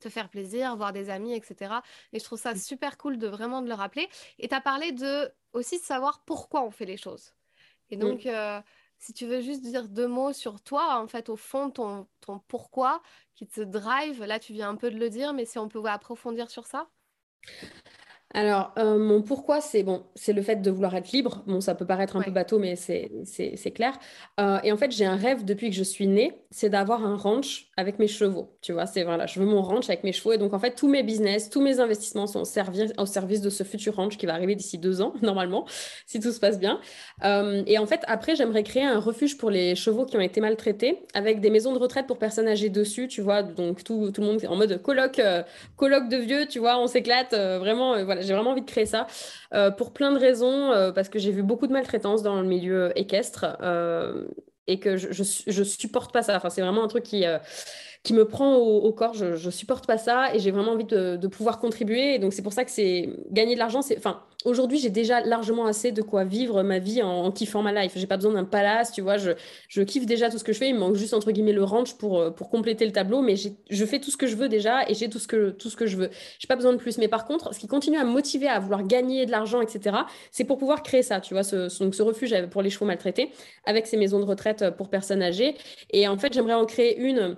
Te faire plaisir, voir des amis, etc. Et je trouve ça mmh. super cool de vraiment de le rappeler. Et tu as parlé de aussi de savoir pourquoi on fait les choses. Et mmh. donc, euh, si tu veux juste dire deux mots sur toi, en fait, au fond, ton, ton pourquoi qui te drive, là, tu viens un peu de le dire, mais si on peut approfondir sur ça alors, euh, mon pourquoi, c'est bon, c'est le fait de vouloir être libre. Bon, ça peut paraître un peu bateau, mais c'est clair. Euh, et en fait, j'ai un rêve depuis que je suis née, c'est d'avoir un ranch avec mes chevaux. Tu vois, c'est voilà, je veux mon ranch avec mes chevaux. Et donc, en fait, tous mes business, tous mes investissements sont au service, au service de ce futur ranch qui va arriver d'ici deux ans, [LAUGHS] normalement, si tout se passe bien. Euh, et en fait, après, j'aimerais créer un refuge pour les chevaux qui ont été maltraités, avec des maisons de retraite pour personnes âgées dessus, tu vois. Donc, tout, tout le monde en mode colloque, colloque de vieux, tu vois, on s'éclate, vraiment, voilà j'ai vraiment envie de créer ça euh, pour plein de raisons, euh, parce que j'ai vu beaucoup de maltraitance dans le milieu équestre euh, et que je, je, supporte pas ça. Enfin, c'est vraiment un truc qui qui me prend au, corps. Je, ne supporte pas ça et j'ai vraiment envie de, pouvoir contribuer. Donc, c'est pour ça que c'est gagner de l'argent. C'est, enfin, aujourd'hui, j'ai déjà largement assez de quoi vivre ma vie en, kiffant ma life. J'ai pas besoin d'un palace, tu vois. Je, je, kiffe déjà tout ce que je fais. Il me manque juste, entre guillemets, le ranch pour, euh, pour compléter le tableau. Mais je fais tout ce que je veux déjà et j'ai tout ce que, tout ce que je veux. J'ai pas besoin de plus. Mais par contre, ce qui continue à me motiver à vouloir gagner de l'argent, etc., c'est pour pouvoir créer ça, tu vois, ce, ce refuge pour les chevaux maltraités avec ces maisons de retraite pour personnes âgées. Et en fait, j'aimerais en créer une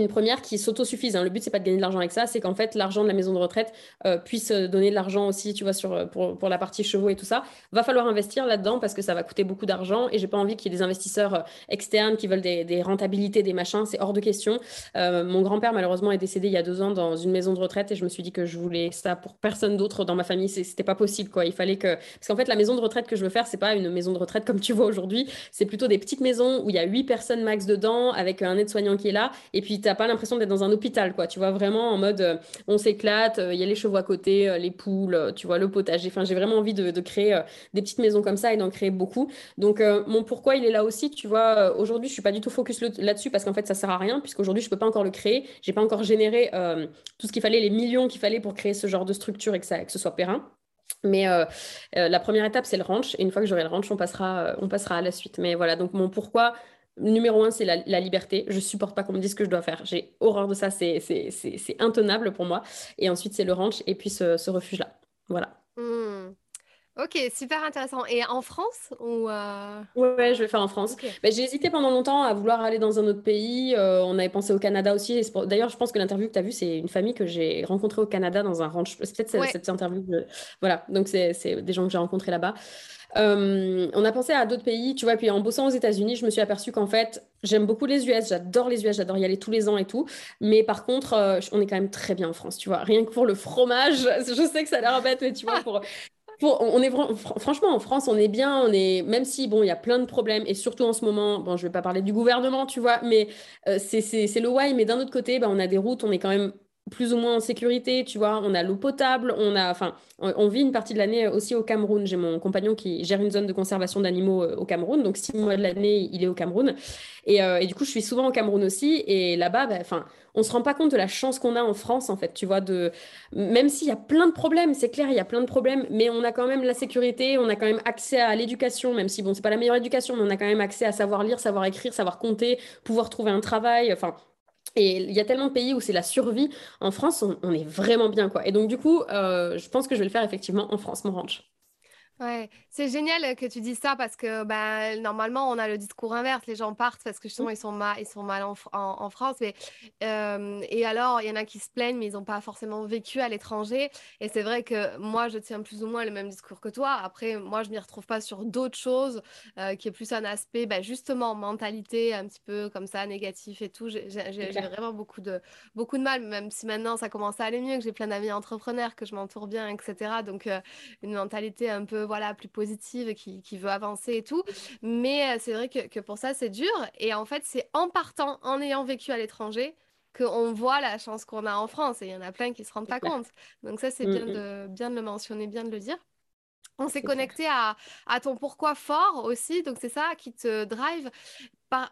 une première qui s'autosuffise. Hein. Le but, c'est pas de gagner de l'argent avec ça, c'est qu'en fait, l'argent de la maison de retraite euh, puisse euh, donner de l'argent aussi, tu vois, sur, euh, pour, pour, la partie chevaux et tout ça. Va falloir investir là-dedans parce que ça va coûter beaucoup d'argent et j'ai pas envie qu'il y ait des investisseurs externes qui veulent des, rentabilités, des machins. C'est hors de question. mon grand-père, malheureusement, est décédé il y a deux ans dans une maison de retraite et je me suis dit que je voulais ça pour personne d'autre dans ma famille. C'était pas possible, quoi. Il fallait que. Parce qu'en fait, la maison de retraite que je veux faire, c'est pas une maison de retraite comme tu vois aujourd'hui. C'est plutôt des petites maisons où il y a huit personnes max dedans avec un aide-soignant qui est là et puis pas l'impression d'être dans un hôpital, quoi. Tu vois, vraiment en mode euh, on s'éclate, euh, il y a les chevaux à côté, euh, les poules, tu vois, le potager. Enfin, j'ai vraiment envie de, créer des petites maisons comme ça et d'en créer beaucoup. Donc, mon pourquoi il est là aussi, tu vois. Aujourd'hui, je suis pas du tout focus là-dessus parce qu'en fait, ça sert à rien, puisqu'aujourd'hui, je peux pas encore le créer. J'ai pas encore généré tout ce qu'il fallait, les millions qu'il fallait pour créer ce genre de structure et que, ça, ce soit périn. Mais la première étape, c'est le ranch. Et une fois que j'aurai le ranch, on passera, on passera à la suite. Mais voilà, donc mon pourquoi, Numéro un, c'est la, liberté. Je supporte pas qu'on me dise ce que je dois faire. J'ai horreur de ça. C'est intenable pour moi. Et ensuite, c'est le ranch et puis ce, refuge-là. Voilà. Hmm. Ok, super intéressant. Et en France ou euh... ouais, je vais faire en France. Bah, j'ai hésité pendant longtemps à vouloir aller dans un autre pays. Euh, on avait pensé au Canada aussi. D'ailleurs, je pense que l'interview que tu as vue, c'est une famille que j'ai rencontrée au Canada dans un ranch. C'est peut-être cette, interview. Voilà, donc c'est des gens que j'ai rencontrés là-bas. Euh, on a pensé à d'autres pays, tu vois, puis en bossant aux États-Unis, je me suis aperçue qu'en fait, j'aime beaucoup les US, j'adore les US, j'adore y aller tous les ans et tout, mais par contre, euh, on est quand même très bien en France, tu vois, rien que pour le fromage, [LAUGHS] je sais que ça a l'air bête, mais tu vois, pour on est franchement en France, on est bien, on est même si bon, il y a plein de problèmes et surtout en ce moment, bon, je vais pas parler du gouvernement, tu vois, mais euh, c'est le why. Mais d'un autre côté, bah, on a des routes, on est quand même plus ou moins en sécurité, tu vois, on a l'eau potable, on a, enfin, on, vit une partie de l'année aussi au Cameroun. J'ai mon compagnon qui gère une zone de conservation d'animaux euh, au Cameroun, donc six mois de l'année, il est au Cameroun. Et, euh, du coup, je suis souvent au Cameroun aussi, et là-bas, bah, enfin, on se rend pas compte de la chance qu'on a en France, en fait, tu vois, de, même s'il y a plein de problèmes, c'est clair, il y a plein de problèmes, mais on a quand même la sécurité, on a quand même accès à l'éducation, même si bon, c'est pas la meilleure éducation, mais on a quand même accès à savoir lire, savoir écrire, savoir compter, pouvoir trouver un travail, enfin et il y a tellement de pays où c'est la survie. En France, on, est vraiment bien, quoi. Et donc, du coup, euh, je pense que je vais le faire effectivement en France, mon ranch. Ouais, c'est génial que tu dises ça parce que bah, normalement, on a le discours inverse. Les gens partent parce que justement, mmh. ils sont, mal, ils sont mal en, en, France. Mais, et alors, il y en a qui se plaignent, mais ils n'ont pas forcément vécu à l'étranger. Et c'est vrai que moi, je tiens plus ou moins le même discours que toi. Après, moi, je m'y retrouve pas sur d'autres choses qui est plus un aspect, bah, justement, mentalité un petit peu comme ça, négatif et tout. J'ai vraiment beaucoup de, beaucoup de mal, même si maintenant, ça commence à aller mieux, que j'ai plein d'amis entrepreneurs, que je m'entoure bien, etc. Donc, une mentalité un peu voilà, plus positive, qui, qui veut avancer et tout. Mais euh, c'est vrai que, que, pour ça, c'est dur. Et en fait, c'est en partant, en ayant vécu à l'étranger, qu'on voit la chance qu'on a en France. Et il y en a plein qui ne se rendent pas compte. Donc ça, c'est bien, de, bien de le mentionner, bien de le dire. On s'est connecté à, à, ton pourquoi fort aussi, donc c'est ça qui te drive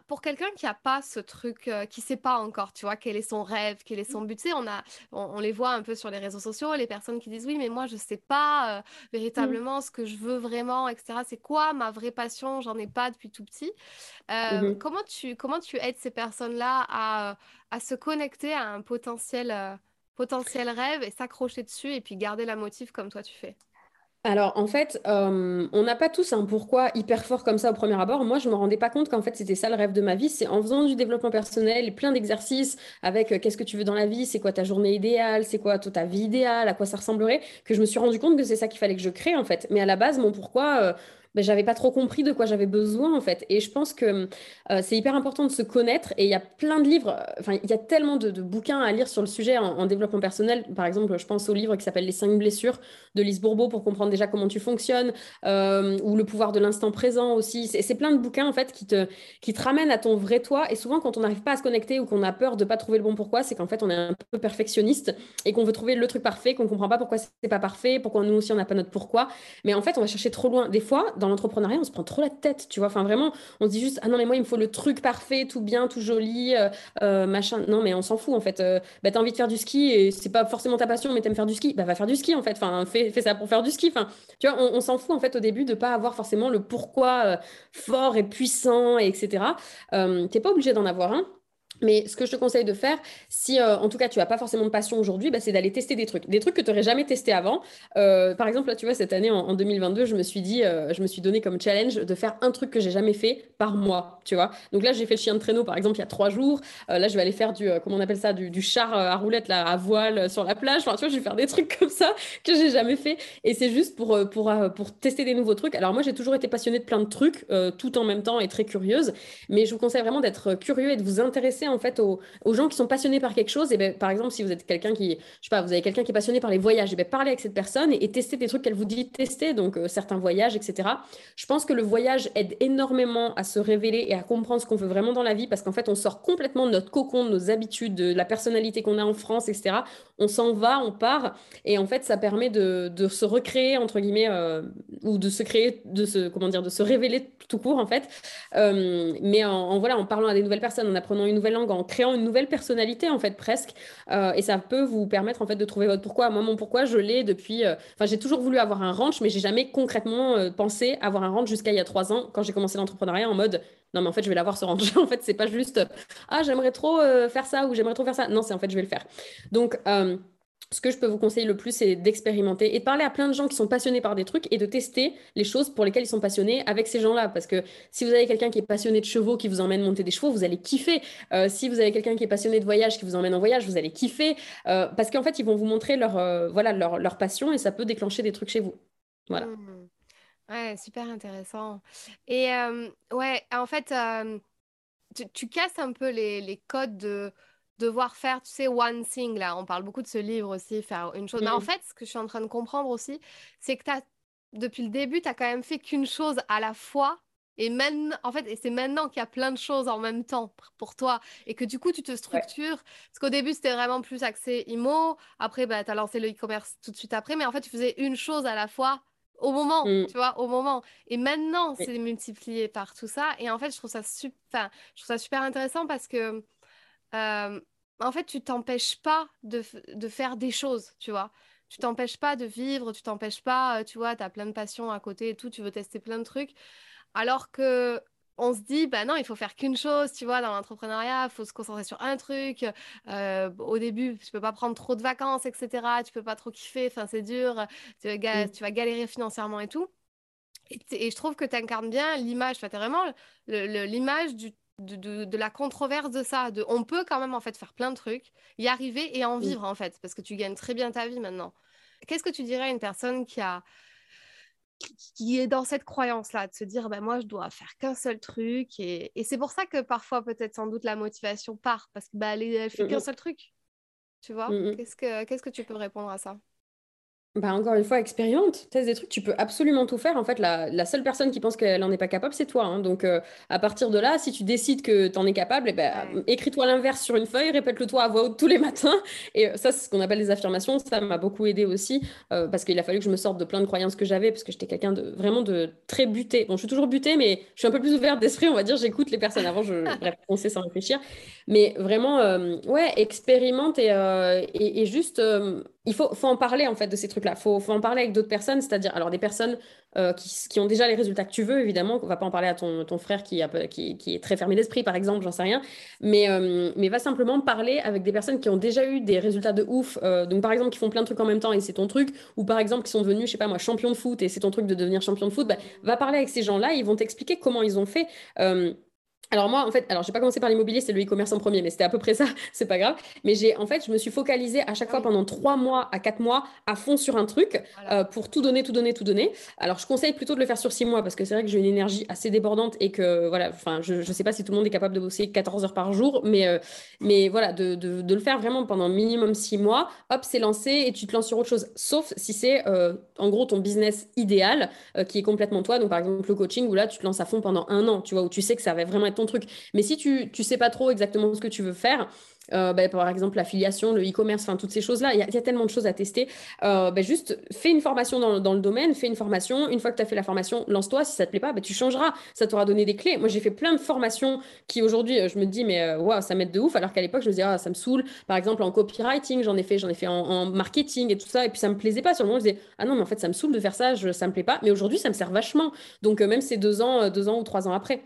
pour quelqu'un qui n'a pas ce truc, euh, qui ne sait pas encore, tu vois, quel est son rêve, quel est son but, tu sais, on, a, on, les voit un peu sur les réseaux sociaux, les personnes qui disent oui, mais moi, je ne sais pas euh, véritablement ce que je veux vraiment, etc. C'est quoi ma vraie passion? J'en ai pas depuis tout petit. Euh, mmh comment, tu, comment tu aides ces personnes-là à, à, se connecter à un potentiel, potentiel rêve et s'accrocher dessus et puis garder la motive comme toi tu fais? Alors en fait, euh, on n'a pas tous un pourquoi hyper fort comme ça au premier abord. Moi, je me rendais pas compte qu'en fait c'était ça le rêve de ma vie. C'est en faisant du développement personnel plein d'exercices avec euh, qu'est-ce que tu veux dans la vie, c'est quoi ta journée idéale, c'est quoi ta vie idéale, à quoi ça ressemblerait, que je me suis rendu compte que c'est ça qu'il fallait que je crée en fait. Mais à la base, mon pourquoi, euh, mais j'avais pas trop compris de quoi j'avais besoin en fait. Et je pense que euh, c'est hyper important de se connaître. Et il y a plein de livres, euh, enfin, il y a tellement de, bouquins à lire sur le sujet en, développement personnel. Par exemple, je pense au livre qui s'appelle Les 5 blessures de Lise Bourbeau pour comprendre déjà comment tu fonctionnes, euh, ou Le pouvoir de l'instant présent aussi. C'est plein de bouquins en fait qui te, qui te ramènent à ton vrai toi. Et souvent, quand on n'arrive pas à se connecter ou qu'on a peur de pas trouver le bon pourquoi, c'est qu'en fait, on est un peu perfectionniste et qu'on veut trouver le truc parfait, qu'on comprend pas pourquoi c'est pas parfait, pourquoi nous aussi on n'a pas notre pourquoi. Mais en fait, on va chercher trop loin. Des fois, dans l'entrepreneuriat, on se prend trop la tête, tu vois. Enfin, vraiment, on se dit juste, ah non, mais moi, il me faut le truc parfait, tout bien, tout joli, euh, euh, machin. Non, mais on s'en fout, en fait. Euh, bah, t'as envie de faire du ski et c'est pas forcément ta passion, mais t'aimes faire du ski, bah, va faire du ski, en fait. Enfin, fais, ça pour faire du ski. Enfin, tu vois, on, s'en fout, en fait, au début, de pas avoir forcément le pourquoi fort et puissant, et etc. T'es pas obligé d'en avoir un. Mais ce que je te conseille de faire, si euh, en tout cas tu n'as pas forcément de passion aujourd'hui, bah, c'est d'aller tester des trucs. Des trucs que tu n'aurais jamais testé avant. Euh, par exemple, là, tu vois, cette année, en, 2022, je me suis dit, euh, je me suis donné comme challenge de faire un truc que j'ai jamais fait par mois, tu vois. Donc là, j'ai fait le chien de traîneau, par exemple, il y a trois jours. là, je vais aller faire du, comment on appelle ça, du, char à roulette, là, à voile sur la plage. Enfin, je vais faire des trucs [LAUGHS] comme ça que j'ai jamais fait. Et c'est juste pour, pour, pour tester des nouveaux trucs. Alors moi, j'ai toujours été passionnée de plein de trucs, tout en même temps et très curieuse. Mais je vous conseille vraiment d'être curieux et de vous intéresser, en fait, aux gens qui sont passionnés par quelque chose, et ben, par exemple, si vous êtes quelqu'un qui, je sais pas, vous avez quelqu'un qui est passionné par les voyages, et ben, parlez avec cette personne et, testez des trucs qu'elle vous dit tester, donc euh, certains voyages, etc. Je pense que le voyage aide énormément à se révéler et à comprendre ce qu'on veut vraiment dans la vie, parce qu'en fait, on sort complètement de notre cocon, de nos habitudes, de la personnalité qu'on a en France, etc. On s'en va, on part, et en fait, ça permet de, se recréer, entre guillemets, euh, ou de se créer, de se, comment dire, de se révéler tout court, en fait. Euh, mais en, en, voilà, en parlant à des nouvelles personnes, en apprenant une nouvelle en créant une nouvelle personnalité en fait presque. Euh, et ça peut vous permettre en fait de trouver votre pourquoi. Moi mon pourquoi je l'ai depuis euh, enfin j'ai toujours voulu avoir un ranch mais j'ai jamais concrètement euh, pensé avoir un ranch jusqu'à il y a trois ans quand j'ai commencé l'entrepreneuriat en mode non mais en fait je vais l'avoir ce ranch. [LAUGHS] En fait c'est pas juste ah j'aimerais trop faire ça ou j'aimerais trop faire ça. Non c'est en fait je vais le faire. Donc ce que je peux vous conseiller le plus, c'est d'expérimenter et de parler à plein de gens qui sont passionnés par des trucs et de tester les choses pour lesquelles ils sont passionnés avec ces gens-là. Parce que si vous avez quelqu'un qui est passionné de chevaux, qui vous emmène monter des chevaux, vous allez kiffer. Euh, si vous avez quelqu'un qui est passionné de voyage, qui vous emmène en voyage, vous allez kiffer. Euh, parce qu'en fait, ils vont vous montrer leur, euh, voilà, leur, passion et ça peut déclencher des trucs chez vous. Voilà. Mmh. Ouais, super intéressant. Et ouais, en fait, tu, casses un peu les, les codes de devoir faire, tu sais, one thing, là, on parle beaucoup de ce livre aussi, faire une chose. Mais en mmh. fait, ce que je suis en train de comprendre aussi, c'est que as depuis le début, tu as quand même fait qu'une chose à la fois. Et en fait, et c'est maintenant qu'il y a plein de choses en même temps pour toi et que du coup, tu te structures. Parce qu'au début, c'était vraiment plus axé IMO. Après, bah, tu as lancé le e-commerce tout de suite après. Mais en fait, tu faisais une chose à la fois au moment, mmh. tu vois, au moment. Et maintenant, c'est multiplié par tout ça. Et en fait, je trouve ça, super, je trouve ça super intéressant parce que, euh, en fait, tu t'empêches pas de, de, faire des choses, tu vois. Tu t'empêches pas de vivre, tu t'empêches pas, euh, tu vois, tu as plein de passions à côté et tout, tu veux tester plein de trucs. Alors que on se dit, bah non, il faut faire qu'une chose, tu vois, dans l'entrepreneuriat, il faut se concentrer sur un truc. Euh, au début, tu peux pas prendre trop de vacances, etc. Tu peux pas trop kiffer, enfin, c'est dur, tu vas, mm. tu vas, galérer financièrement et tout. Et, je trouve que tu incarnes bien l'image, tu es vraiment l'image de, de, la controverse de ça. De, on peut quand même, en fait, faire plein de trucs, y arriver et en mm. vivre, en fait, parce que tu gagnes très bien ta vie maintenant. Qu'est-ce que tu dirais à une personne qui a qui est dans cette croyance-là, de se dire, ben, moi, je dois faire qu'un seul truc. Et, c'est pour ça que parfois, peut-être sans doute, la motivation part, parce qu'elle bah, elle fait qu'un seul truc. Tu vois? Qu'est-ce que Qu'est-ce que tu peux répondre à ça? Bah, encore une fois, expérimente, teste des trucs, tu peux absolument tout faire. En fait, la, seule personne qui pense qu'elle n'en est pas capable, c'est toi. Hein. Donc, euh, à partir de là, si tu décides que tu en es capable, eh ben, écris-toi l'inverse sur une feuille, répète-le toi à voix haute tous les [LAUGHS] matins. Et euh, ça, c'est ce qu'on appelle les affirmations. Ça m'a beaucoup aidé aussi euh, parce qu'il a fallu que je me sorte de plein de croyances que j'avais parce que j'étais quelqu'un de vraiment de très buté. Bon, je suis toujours buté, mais je suis un peu plus ouverte d'esprit, on va dire. J'écoute les personnes. Avant, je [LAUGHS] bref, sait sans réfléchir. Mais vraiment, ouais, expérimente et, et, et juste il faut, faut, en parler en fait de ces trucs-là. Il faut, faut, en parler avec d'autres personnes, c'est-à-dire alors des personnes euh, qui, qui, ont déjà les résultats que tu veux, évidemment. On va pas en parler à ton, ton frère qui, a, qui, qui, est très fermé d'esprit, par exemple, j'en sais rien. Mais, euh, mais va simplement parler avec des personnes qui ont déjà eu des résultats de ouf. Euh, donc par exemple, qui font plein de trucs en même temps et c'est ton truc. Ou par exemple, qui sont devenus, je sais pas moi, champion de foot et c'est ton truc de devenir champion de foot. Bah, va parler avec ces gens-là, ils vont t'expliquer comment ils ont fait. Alors moi, en fait, alors j'ai pas commencé par l'immobilier, c'est le e-commerce en premier, mais c'était à peu près ça, [LAUGHS] c'est pas grave. Mais j'ai, en fait, je me suis focalisée à chaque ah fois pendant trois mois à quatre mois à fond sur un truc euh, pour tout donner, tout donner, tout donner. Alors je conseille plutôt de le faire sur six mois parce que c'est vrai que j'ai une énergie assez débordante et que voilà, enfin, je, je sais pas si tout le monde est capable de bosser 14 heures par jour, mais, euh, mais voilà, de, de, de, le faire vraiment pendant minimum six mois. Hop, c'est lancé et tu te lances sur autre chose. Sauf si c'est euh, en gros ton business idéal qui est complètement toi. Donc par exemple le coaching où là tu te lances à fond pendant un an, tu vois, où tu sais que ça va vraiment être truc. Mais si tu ne sais pas trop exactement ce que tu veux faire, euh, bah, par exemple l'affiliation, le e-commerce, enfin toutes ces choses-là, il y, a tellement de choses à tester. Euh, bah, juste fais une formation dans, le domaine, fais une formation. Une fois que tu as fait la formation, lance-toi. Si ça te plaît pas, bah, tu changeras. Ça t'aura donné des clés. Moi, j'ai fait plein de formations qui aujourd'hui, euh, je me dis, mais waouh, ça m'aide de ouf. Alors qu'à l'époque, je me disais, ah, ça me saoule. Par exemple, en copywriting, j'en ai fait, j'en ai fait en, marketing et tout ça. Et puis ça me plaisait pas. Sur le moment, je disais, ah non, mais en fait, ça me saoule de faire ça, je, ça me plaît pas. Mais aujourd'hui, ça me sert vachement. Donc, même ces deux ans, deux ans ou trois ans après.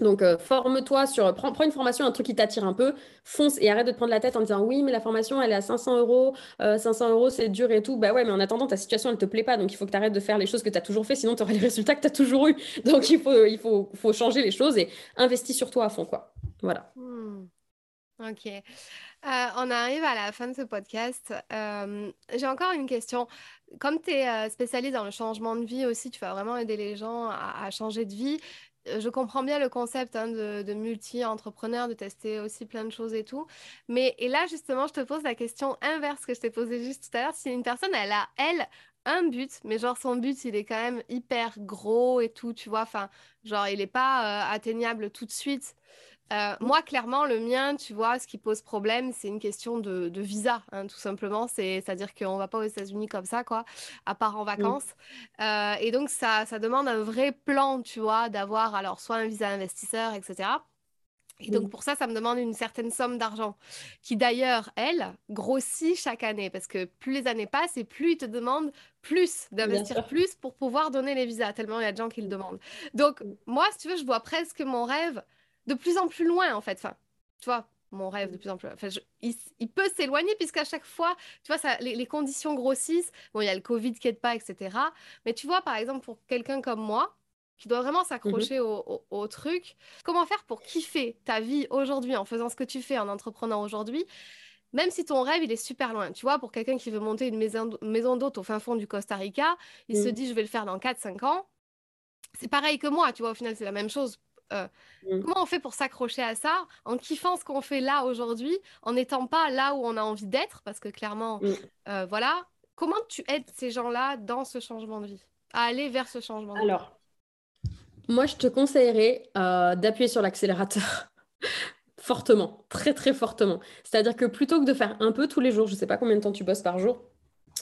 Donc, euh, forme-toi sur. Prends, prends, une formation, un truc qui t'attire un peu, fonce et arrête de te prendre la tête en disant oui, mais la formation, elle est à 500 euros, 500 euh, euros, c'est dur et tout. Bah ouais, mais en attendant, ta situation, elle te plaît pas. Donc, il faut que tu arrêtes de faire les choses que tu as toujours fait, sinon tu auras [LAUGHS] les résultats que tu as toujours eu. Donc, il faut, il faut, faut changer les choses et investis sur toi à fond, quoi. Voilà. Hmm. Ok. Euh, on arrive à la fin de ce podcast. J'ai encore une question. Comme tu es spécialiste dans le changement de vie aussi, tu vas vraiment aider les gens à changer de vie je comprends bien le concept hein, de, multi-entrepreneur, de tester aussi plein de choses et tout. Mais et là, justement, je te pose la question inverse que je t'ai posée juste tout à l'heure. Si une personne, elle a, elle, un but, mais genre son but, il est quand même hyper gros et tout, tu vois. Enfin, genre, il n'est pas euh, atteignable tout de suite. Euh, moi, clairement, le mien, tu vois, ce qui pose problème, c'est une question de, visa, hein, tout simplement. C'est-à-dire qu'on ne va pas aux États-Unis comme ça, quoi, à part en vacances. Euh, et donc, ça, ça demande un vrai plan, tu vois, d'avoir alors soit un visa investisseur, etc. Et donc, pour ça, ça me demande une certaine somme d'argent, qui d'ailleurs, elle, grossit chaque année, parce que plus les années passent et plus ils te demandent plus, d'investir plus pour pouvoir donner les visas, tellement il y a de gens qui le demandent. Donc, moi, si tu veux, je vois presque mon rêve de plus en plus loin, en fait. Enfin, tu vois, mon rêve de plus en plus loin. Enfin, il, peut s'éloigner puisqu'à chaque fois, tu vois, ça, les, conditions grossissent. Bon, il y a le Covid qui aide pas, etc. Mais tu vois, par exemple, pour quelqu'un comme moi, qui doit vraiment s'accrocher mhm. au, truc, comment faire pour kiffer ta vie aujourd'hui en faisant ce que tu fais, en entreprenant aujourd'hui même si ton rêve, il est super loin. Tu vois, pour quelqu'un qui veut monter une maison, maison d'hôte au fin fond du Costa Rica, il se dit, je vais le faire dans 4-5 ans. C'est pareil que moi, tu vois, au final, c'est la même chose euh, mm. Comment on fait pour s'accrocher à ça en kiffant ce qu'on fait là aujourd'hui, en n'étant pas là où on a envie d'être? Parce que clairement, mm. euh, voilà. Comment tu aides ces gens-là dans ce changement de vie à aller vers ce changement Alors, moi, je te conseillerais euh, d'appuyer sur l'accélérateur. [LAUGHS] fortement, très très fortement. C'est-à-dire que plutôt que de faire un peu tous les jours, je ne sais pas combien de temps tu bosses par jour,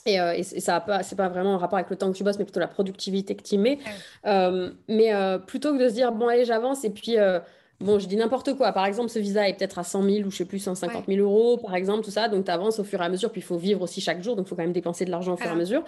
et, euh, et, ça c'est pas vraiment en rapport avec le temps que tu bosses, mais plutôt la productivité que tu mets. Euh, mais plutôt que de se dire, bon, allez, j'avance, et puis, bon, je dis n'importe quoi. Par exemple, ce visa est peut-être à 100 000 ou je sais plus, 150 000 euros, par exemple, tout ça. Donc, tu avances au fur et à mesure, puis il faut vivre aussi chaque jour, donc il faut quand même dépenser de l'argent au fur et à mesure.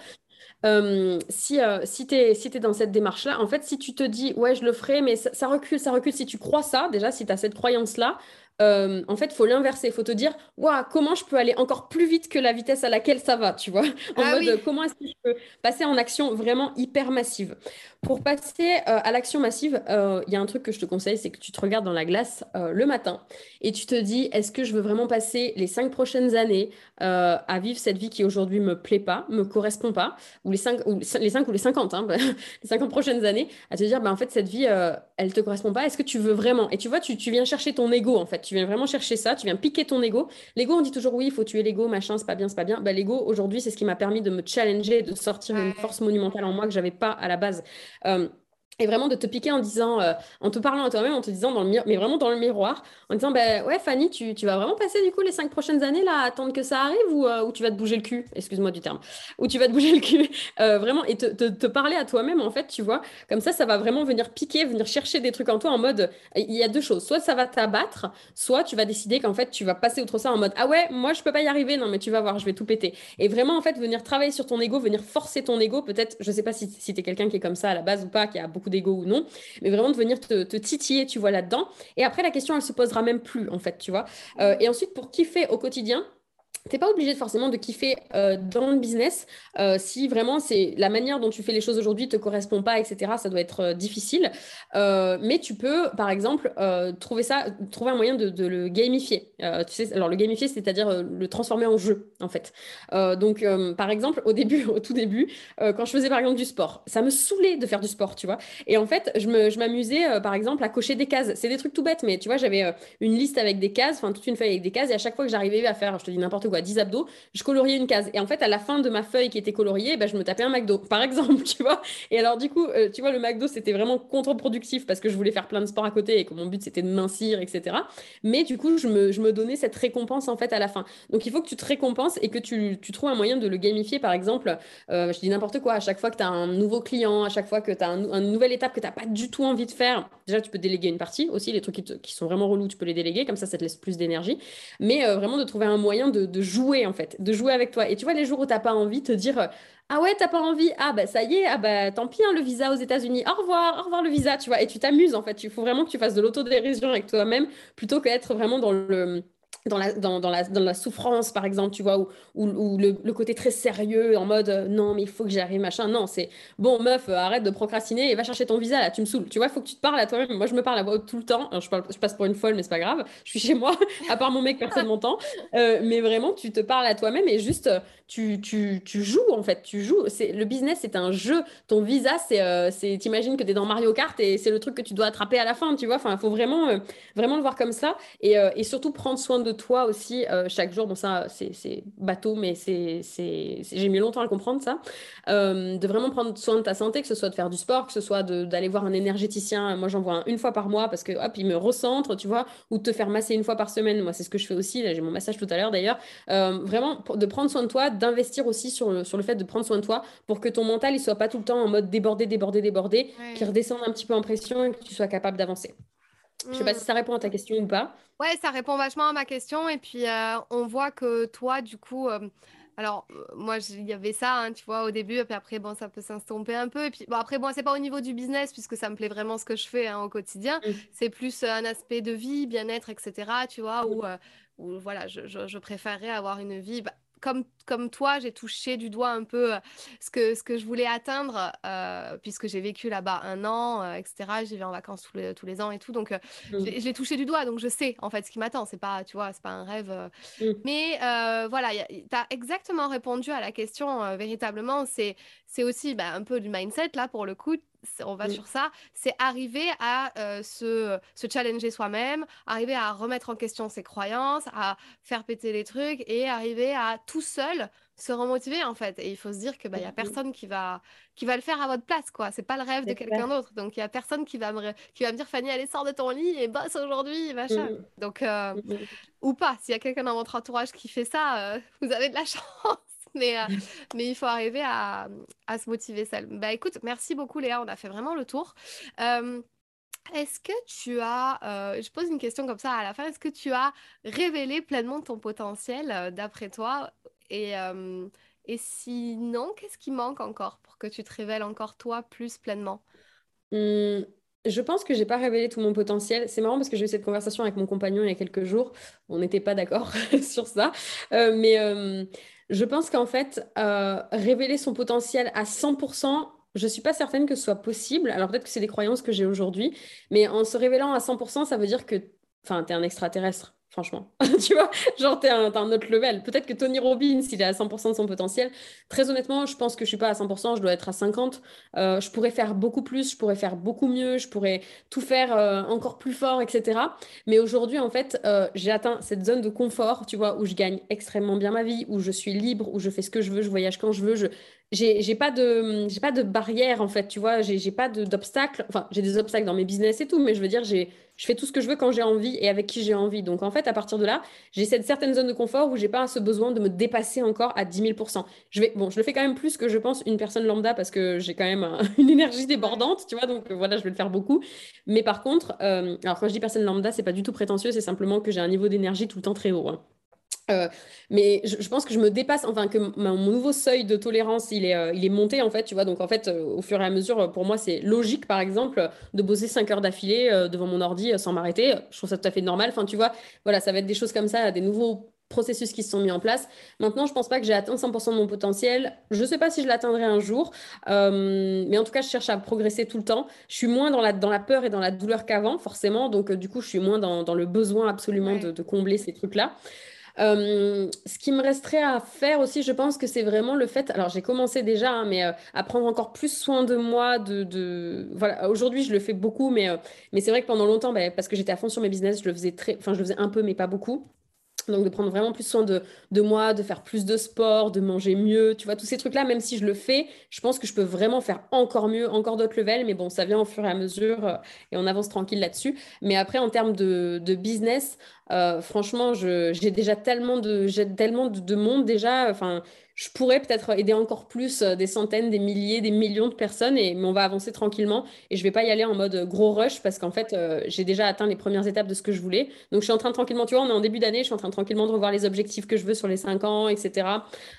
Euh, si euh, si tu es, si es, dans cette démarche-là, en fait, si tu te dis, ouais, je le ferai, mais ça, ça recule, ça recule, si tu crois ça, déjà, si tu as cette croyance-là, euh, en fait, il faut l'inverser. Il faut te dire, waouh, comment je peux aller encore plus vite que la vitesse à laquelle ça va, tu vois? [LAUGHS] En ah mode, comment est-ce que je peux passer en action vraiment hyper massive? Pour passer euh, à l'action massive, euh, il y a un truc que je te conseille, c'est que tu te regardes dans la glace le matin et tu te dis, est-ce que je veux vraiment passer les cinq prochaines années à vivre cette vie qui aujourd'hui me plaît pas, me correspond pas, ou les cinq ou les cinq ou les 50, hein, [LAUGHS] les 50 prochaines années, à te dire, bah, en fait, cette vie, elle te correspond pas. Est-ce que tu veux vraiment? Et tu vois, tu, tu viens chercher ton ego, en fait tu viens vraiment chercher ça, tu viens piquer ton ego. L'ego, on dit toujours oui, il faut tuer l'ego, machin, c'est pas bien, c'est pas bien. Bah, l'ego, aujourd'hui, c'est ce qui m'a permis de me challenger, de sortir une force monumentale en moi que j'avais pas à la base. Euh, et vraiment de te piquer en disant, euh, en te parlant à toi-même, en te disant dans le miroir, mais vraiment dans le miroir, en disant, ben ouais, Fanny, tu, tu, vas vraiment passer du coup les cinq prochaines années là à attendre que ça arrive ou, euh, tu vas te bouger le cul, excuse-moi du terme, ou tu vas te [LAUGHS] bouger le cul, euh, vraiment, et te, te, parler à toi-même en fait, tu vois, comme ça, ça va vraiment venir piquer, venir chercher des trucs en toi en mode, il y a deux choses, soit ça va t'abattre, soit tu vas décider qu'en fait, tu vas passer outre ça en mode, ah ouais, moi je peux pas y arriver, non mais tu vas voir, je vais tout péter. Et vraiment en fait, venir travailler sur ton ego, venir forcer ton ego, peut-être, je sais pas si, si tu es quelqu'un qui est comme ça à la base ou pas, qui a beaucoup d'ego ou non, mais vraiment de venir te, titiller, tu vois, là-dedans. Et après, la question, elle se posera même plus, en fait, tu vois. Euh, et ensuite, pour kiffer au quotidien, T'es pas obligé forcément de kiffer euh, dans le business. Euh, si vraiment c'est la manière dont tu fais les choses aujourd'hui te correspond pas, etc. Ça doit être euh, difficile. mais tu peux, par exemple, trouver ça, trouver un moyen de, le gamifier. tu sais, alors le gamifier, c'est-à-dire le transformer en jeu, en fait. donc, par exemple, au début, [LAUGHS] au tout début, quand je faisais par exemple du sport, ça me saoulait de faire du sport, tu vois. Et en fait, je m'amusais, par exemple, à cocher des cases. C'est des trucs tout bêtes, mais tu vois, j'avais une liste avec des cases, enfin toute une feuille avec des cases, et à chaque fois que j'arrivais à faire, je te dis n'importe quoi 10 abdos, je coloriais une case. Et en fait, à la fin de ma feuille qui était coloriée, bah, je me tapais un McDo, [LAUGHS] par exemple, tu vois. Et alors, du coup, euh, tu vois, le McDo, c'était vraiment contre-productif parce que je voulais faire plein de sport à côté et que mon but, c'était de mincir, etc. Mais du coup, je me, je me, donnais cette récompense, en fait, à la fin. Donc, il faut que tu te récompenses et que tu, tu trouves un moyen de le gamifier, par exemple. Euh, je dis n'importe quoi, à chaque fois que tu as un nouveau client, à chaque fois que tu as un, une nouvelle étape que tu n'as pas du tout envie de faire, déjà, tu peux déléguer une partie aussi. Les trucs qui, sont vraiment relous, tu peux les déléguer, comme ça, ça te laisse plus d'énergie. Mais euh, vraiment de trouver un moyen de, de jouer, en fait, de jouer avec toi. Et tu vois, les jours où tu n'as pas envie, te dire Ah ouais, t'as pas envie, ah bah ça y est, ah bah tant pis, hein, le visa aux États-Unis, au revoir, au revoir le visa, tu vois. Et tu t'amuses en fait. Il faut vraiment que tu fasses de l'autodérision avec toi-même plutôt qu'être vraiment dans le dans la, dans, dans, la, dans la souffrance, par exemple, tu vois, ou, ou, le, côté très sérieux, en mode euh, non, mais il faut que j'y arrive, machin. Non, c'est bon, meuf, euh, arrête de procrastiner et va chercher ton visa, là, tu me saoules. Tu vois, il faut que tu te parles à toi-même. Moi, je me parle à voix tout le temps. je, passe pour une folle, mais c'est pas grave. Je suis chez moi, [LAUGHS] à part mon mec, personne m'entend. Euh, mais vraiment, tu te parles à toi-même et juste, tu, tu, tu, joues, en fait. Tu joues. Le business, c'est un jeu. Ton visa, c'est. T'imagines que tu es dans Mario Kart et c'est le truc que tu dois attraper à la fin, tu vois. Enfin, il faut vraiment, vraiment le voir comme ça et, et surtout prendre soin de toi aussi euh, chaque jour. Bon, ça, c'est bateau, mais c'est j'ai mis longtemps à le comprendre, ça. Euh, de vraiment prendre soin de ta santé, que ce soit de faire du sport, que ce soit d'aller voir un énergéticien. Moi, j'en vois une fois par mois parce que, hop, il me recentre, tu vois, ou de te faire masser une fois par semaine. Moi, c'est ce que je fais aussi. Là, j'ai mon massage tout à l'heure, d'ailleurs. Euh, vraiment, de prendre soin de toi, d'investir aussi sur le, sur le fait de prendre soin de toi pour que ton mental, il soit pas tout le temps en mode débordé, débordé, débordé, qu'il redescende un petit peu en pression et que tu sois capable d'avancer. Je sais pas si ça répond à ta question ou pas. Ouais, ça répond vachement à ma question. Et puis, euh, on voit que toi, du coup, euh, alors, euh, moi, il y avait ça, hein, tu vois, au début. Et puis après, bon, ça peut s'estomper un peu. Et puis, bon, après, bon, c'est pas au niveau du business, puisque ça me plaît vraiment ce que je fais hein, au quotidien. Mm. C'est plus un aspect de vie, bien-être, etc., tu vois, où, où voilà, je, je, préférerais avoir une vie. Bah, comme, comme toi, j'ai touché du doigt un peu euh, ce que, ce que je voulais atteindre, euh, puisque j'ai vécu là-bas un an, euh, etc. J'y vais en vacances tous les, tous les ans et tout. Donc, mmh. je l'ai touché du doigt. Donc, je sais en fait ce qui m'attend. C'est pas, tu vois, c'est pas un rêve. Mmh. Mais voilà, tu as exactement répondu à la question véritablement. C'est aussi bah, un peu du mindset, là, pour le coup on va sur ça, c'est arriver à euh, se, se, challenger soi-même, arriver à remettre en question ses croyances, à faire péter les trucs et arriver à tout seul se remotiver en fait. Et il faut se dire que bah, y a personne qui va, qui va le faire à votre place. quoi. C'est pas le rêve de quelqu'un d'autre. Donc il y a personne qui va, me, qui va me dire Fanny, allez, sors de ton lit et bosse aujourd'hui, machin. Mmh Donc, euh, mmh ou pas. S'il y a quelqu'un dans votre entourage qui fait ça, euh, [LAUGHS] vous avez de la chance. [LAUGHS] Mais, euh, mais il faut arriver à, à, se motiver seul. Bah écoute, merci beaucoup Léa, on a fait vraiment le tour. Est-ce que tu as, je pose une question comme ça à la fin, est-ce que tu as révélé pleinement ton potentiel d'après toi? Et, et sinon, qu'est-ce qui manque encore pour que tu te révèles encore toi plus pleinement? Mmh, Je pense que j'ai pas révélé tout mon potentiel. C'est marrant parce que j'ai eu cette conversation avec mon compagnon il y a quelques jours. On n'était pas d'accord [LAUGHS] sur ça. mais je pense qu'en fait, révéler son potentiel à 100%, je ne suis pas certaine que ce soit possible. Alors peut-être que c'est des croyances que j'ai aujourd'hui, mais en se révélant à 100%, ça veut dire que enfin, tu es un extraterrestre franchement. [LAUGHS] tu vois, genre, t'es un, autre level. Peut-être que Tony Robbins, il est à 100% de son potentiel. Très honnêtement, je pense que je suis pas à 100%, je dois être à 50%. Euh, je pourrais faire beaucoup plus, je pourrais faire beaucoup mieux, je pourrais tout faire euh, encore plus fort, etc. Mais aujourd'hui, en fait, euh, j'ai atteint cette zone de confort, tu vois, où je gagne extrêmement bien ma vie, où je suis libre, où je fais ce que je veux, je voyage quand je veux, je, j'ai pas de j'ai pas de barrière en fait tu vois j'ai pas d'obstacles enfin j'ai des obstacles dans mes business et tout mais je veux dire j'ai je fais tout ce que je veux quand j'ai envie et avec qui j'ai envie. Donc en fait à partir de là j'ai cette certaine zone de confort où j'ai pas ce besoin de me dépasser encore à 10 000% je vais bon je le fais quand même plus que je pense une personne lambda parce que j'ai quand même [LAUGHS] une énergie débordante tu vois donc voilà je vais le faire beaucoup. Mais par contre euh, alors quand je dis personne lambda c'est pas du tout prétentieux c'est simplement que j'ai un niveau d'énergie tout le temps très haut hein. Euh, mais je, pense que je me dépasse, enfin que mon nouveau seuil de tolérance, il est, euh, il est monté en fait, tu vois. Donc en fait, euh, au fur et à mesure, pour moi, c'est logique, par exemple, de bosser 5 heures d'affilée devant mon ordi sans m'arrêter. Je trouve ça tout à fait normal. Enfin, tu vois, voilà, ça va être des choses comme ça, des nouveaux processus qui se sont mis en place. Maintenant, je pense pas que j'ai atteint 100% de mon potentiel. Je sais pas si je l'atteindrai un jour, mais en tout cas, je cherche à progresser tout le temps. Je suis moins dans la, dans la peur et dans la douleur qu'avant, forcément. Donc, du coup, je suis moins dans, dans le besoin absolument de, de, combler ces trucs-là. Euh, ce qui me resterait à faire aussi, je pense que c'est vraiment le fait. Alors, j'ai commencé déjà, hein, mais euh, à prendre encore plus soin de moi. De. Voilà, aujourd'hui, je le fais beaucoup, mais, euh, mais c'est vrai que pendant longtemps, bah, parce que j'étais à fond sur mes business, je le faisais très, enfin, je le faisais un peu, mais pas beaucoup. Donc de prendre vraiment plus soin de, de, moi, de faire plus de sport, de manger mieux, tu vois, tous ces trucs-là, même si je le fais, je pense que je peux vraiment faire encore mieux, encore d'autres levels, mais bon, ça vient au fur et à mesure et on avance tranquille là-dessus. Mais après, en termes de, de business, euh, franchement, j'ai déjà tellement de, tellement de, monde déjà. Enfin, je pourrais peut-être aider encore plus euh, des centaines, des milliers, des millions de personnes, et, mais on va avancer tranquillement. Et je vais pas y aller en mode gros rush parce qu'en fait, euh, j'ai déjà atteint les premières étapes de ce que je voulais. Donc, je suis en train tranquillement, tu vois, on est en début d'année, je suis en train tranquillement de revoir les objectifs que je veux sur les cinq ans, etc.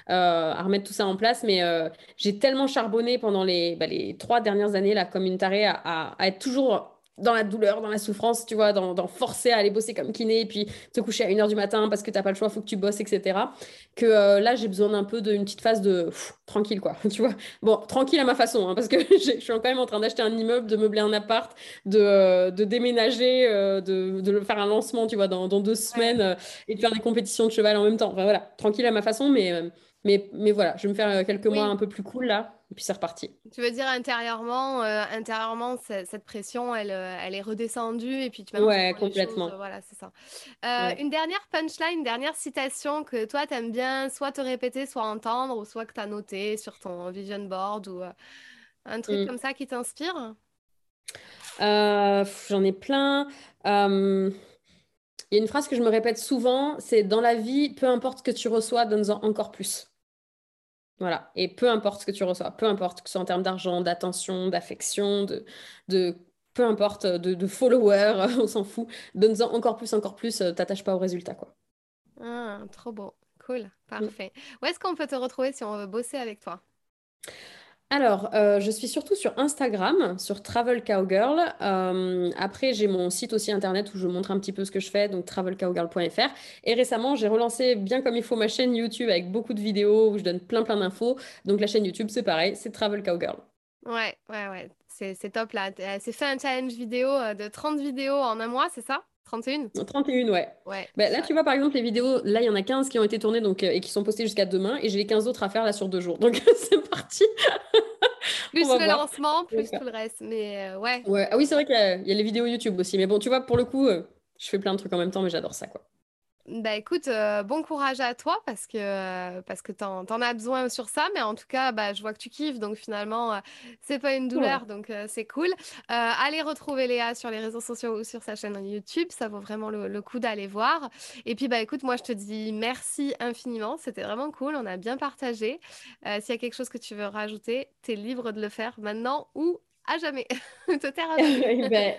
à remettre tout ça en place. Mais j'ai tellement charbonné pendant les, bah, les trois dernières années, là, comme une tarée, à être toujours dans la douleur, dans la souffrance, tu vois, dans, forcer à aller bosser comme kiné et puis te coucher à 1h du matin parce que tu n'as pas le choix, faut que tu bosses, etc. Que euh, là, j'ai besoin d'un peu d'une petite phase de tranquille, quoi, [LAUGHS] tu vois. Bon, tranquille à ma façon, hein, parce que [LAUGHS] je suis quand même en train d'acheter un immeuble, de meubler un appart, de, euh, de déménager, euh, de, de, faire un lancement, tu vois, dans, dans deux semaines et de faire des compétitions de cheval en même temps. Enfin voilà, tranquille à ma façon, mais, mais, mais voilà, je vais me faire quelques mois un peu plus cool là et puis c'est reparti. Tu veux dire intérieurement, euh, intérieurement cette pression, elle, euh, elle est redescendue et puis tu vas Ouais, complètement. Euh, voilà, c'est ça. Une dernière punchline, une dernière citation que toi, tu aimes bien soit te répéter, soit entendre, ou soit que tu as noté sur ton vision board, ou un truc mm. comme ça qui t'inspire? J'en ai plein. Il y a une phrase que je me répète souvent, c'est dans la vie, peu importe ce que tu reçois, donne-en encore plus. Voilà. Et peu importe ce que tu reçois, peu importe que ce soit en termes d'argent, d'attention, d'affection, de, de, peu importe, de, de followers, [LAUGHS] on s'en fout. Donne-en encore plus, encore plus, euh, t'attaches pas au résultat, quoi. Ah, trop beau. Cool. Parfait. Où est-ce qu'on peut te retrouver si on veut bosser avec toi? Alors, euh, je suis surtout sur Instagram, sur Travel Cowgirl. Euh, après, j'ai mon site aussi internet où je montre un petit peu ce que je fais, donc travelcowgirl.fr. Et récemment, j'ai relancé bien comme il faut ma chaîne YouTube avec beaucoup de vidéos où je donne plein plein d'infos. Donc la chaîne YouTube, c'est pareil, c'est Travel Cowgirl. Ouais, ouais, ouais. C'est top là. C'est fait un challenge vidéo euh, de 30 vidéos en un mois, c'est ça? 31 31, ouais. ouais bah, là, tu vois, par exemple, les vidéos, là, il y en a 15 qui ont été tournées donc, et qui sont postées jusqu'à demain. Et j'ai les 15 autres à faire là sur deux jours. Donc, [LAUGHS] c'est parti. plus le lancement, plus tout le reste. Mais euh, ouais. Ah oui, c'est vrai qu'il y, a les vidéos YouTube aussi. Mais bon, tu vois, pour le coup, euh, je fais plein de trucs en même temps, mais j'adore ça, quoi. Bah écoute, euh, bon courage à toi parce que, parce que t'en, en as besoin sur ça, mais en tout cas, bah, je vois que tu kiffes, donc finalement, euh, c'est pas une douleur, donc euh, c'est cool. allez retrouver Léa sur les réseaux sociaux ou sur sa chaîne YouTube, ça vaut vraiment le, coup d'aller voir. Et puis, bah écoute, moi je te dis merci infiniment, c'était vraiment cool, on a bien partagé. S'il y a quelque chose que tu veux rajouter, t'es libre de le faire maintenant ou à jamais. Te taire à jamais. Ben,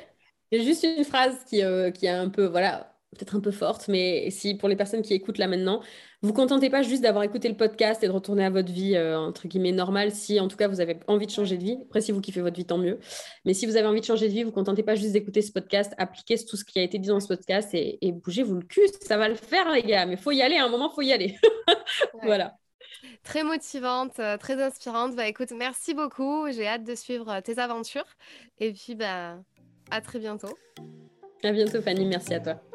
a juste une phrase qui, qui est un peu, voilà peut-être un peu forte, mais si pour les personnes qui écoutent là maintenant, vous contentez pas juste d'avoir écouté le podcast et de retourner à votre vie euh, entre guillemets normale. Si en tout cas vous avez envie de changer de vie, après si vous kiffez votre vie, tant mieux. Mais si vous avez envie de changer de vie, vous contentez pas juste d'écouter ce podcast, appliquez tout ce qui a été dit dans ce podcast et, bougez-vous le cul, ça va le faire les gars. Mais faut y aller, à un moment faut y aller. [LAUGHS] voilà. Très motivante, euh, très inspirante. Bah écoute, merci beaucoup. J'ai hâte de suivre euh, tes aventures. Et puis bah à très bientôt. À bientôt Fanny, merci à toi.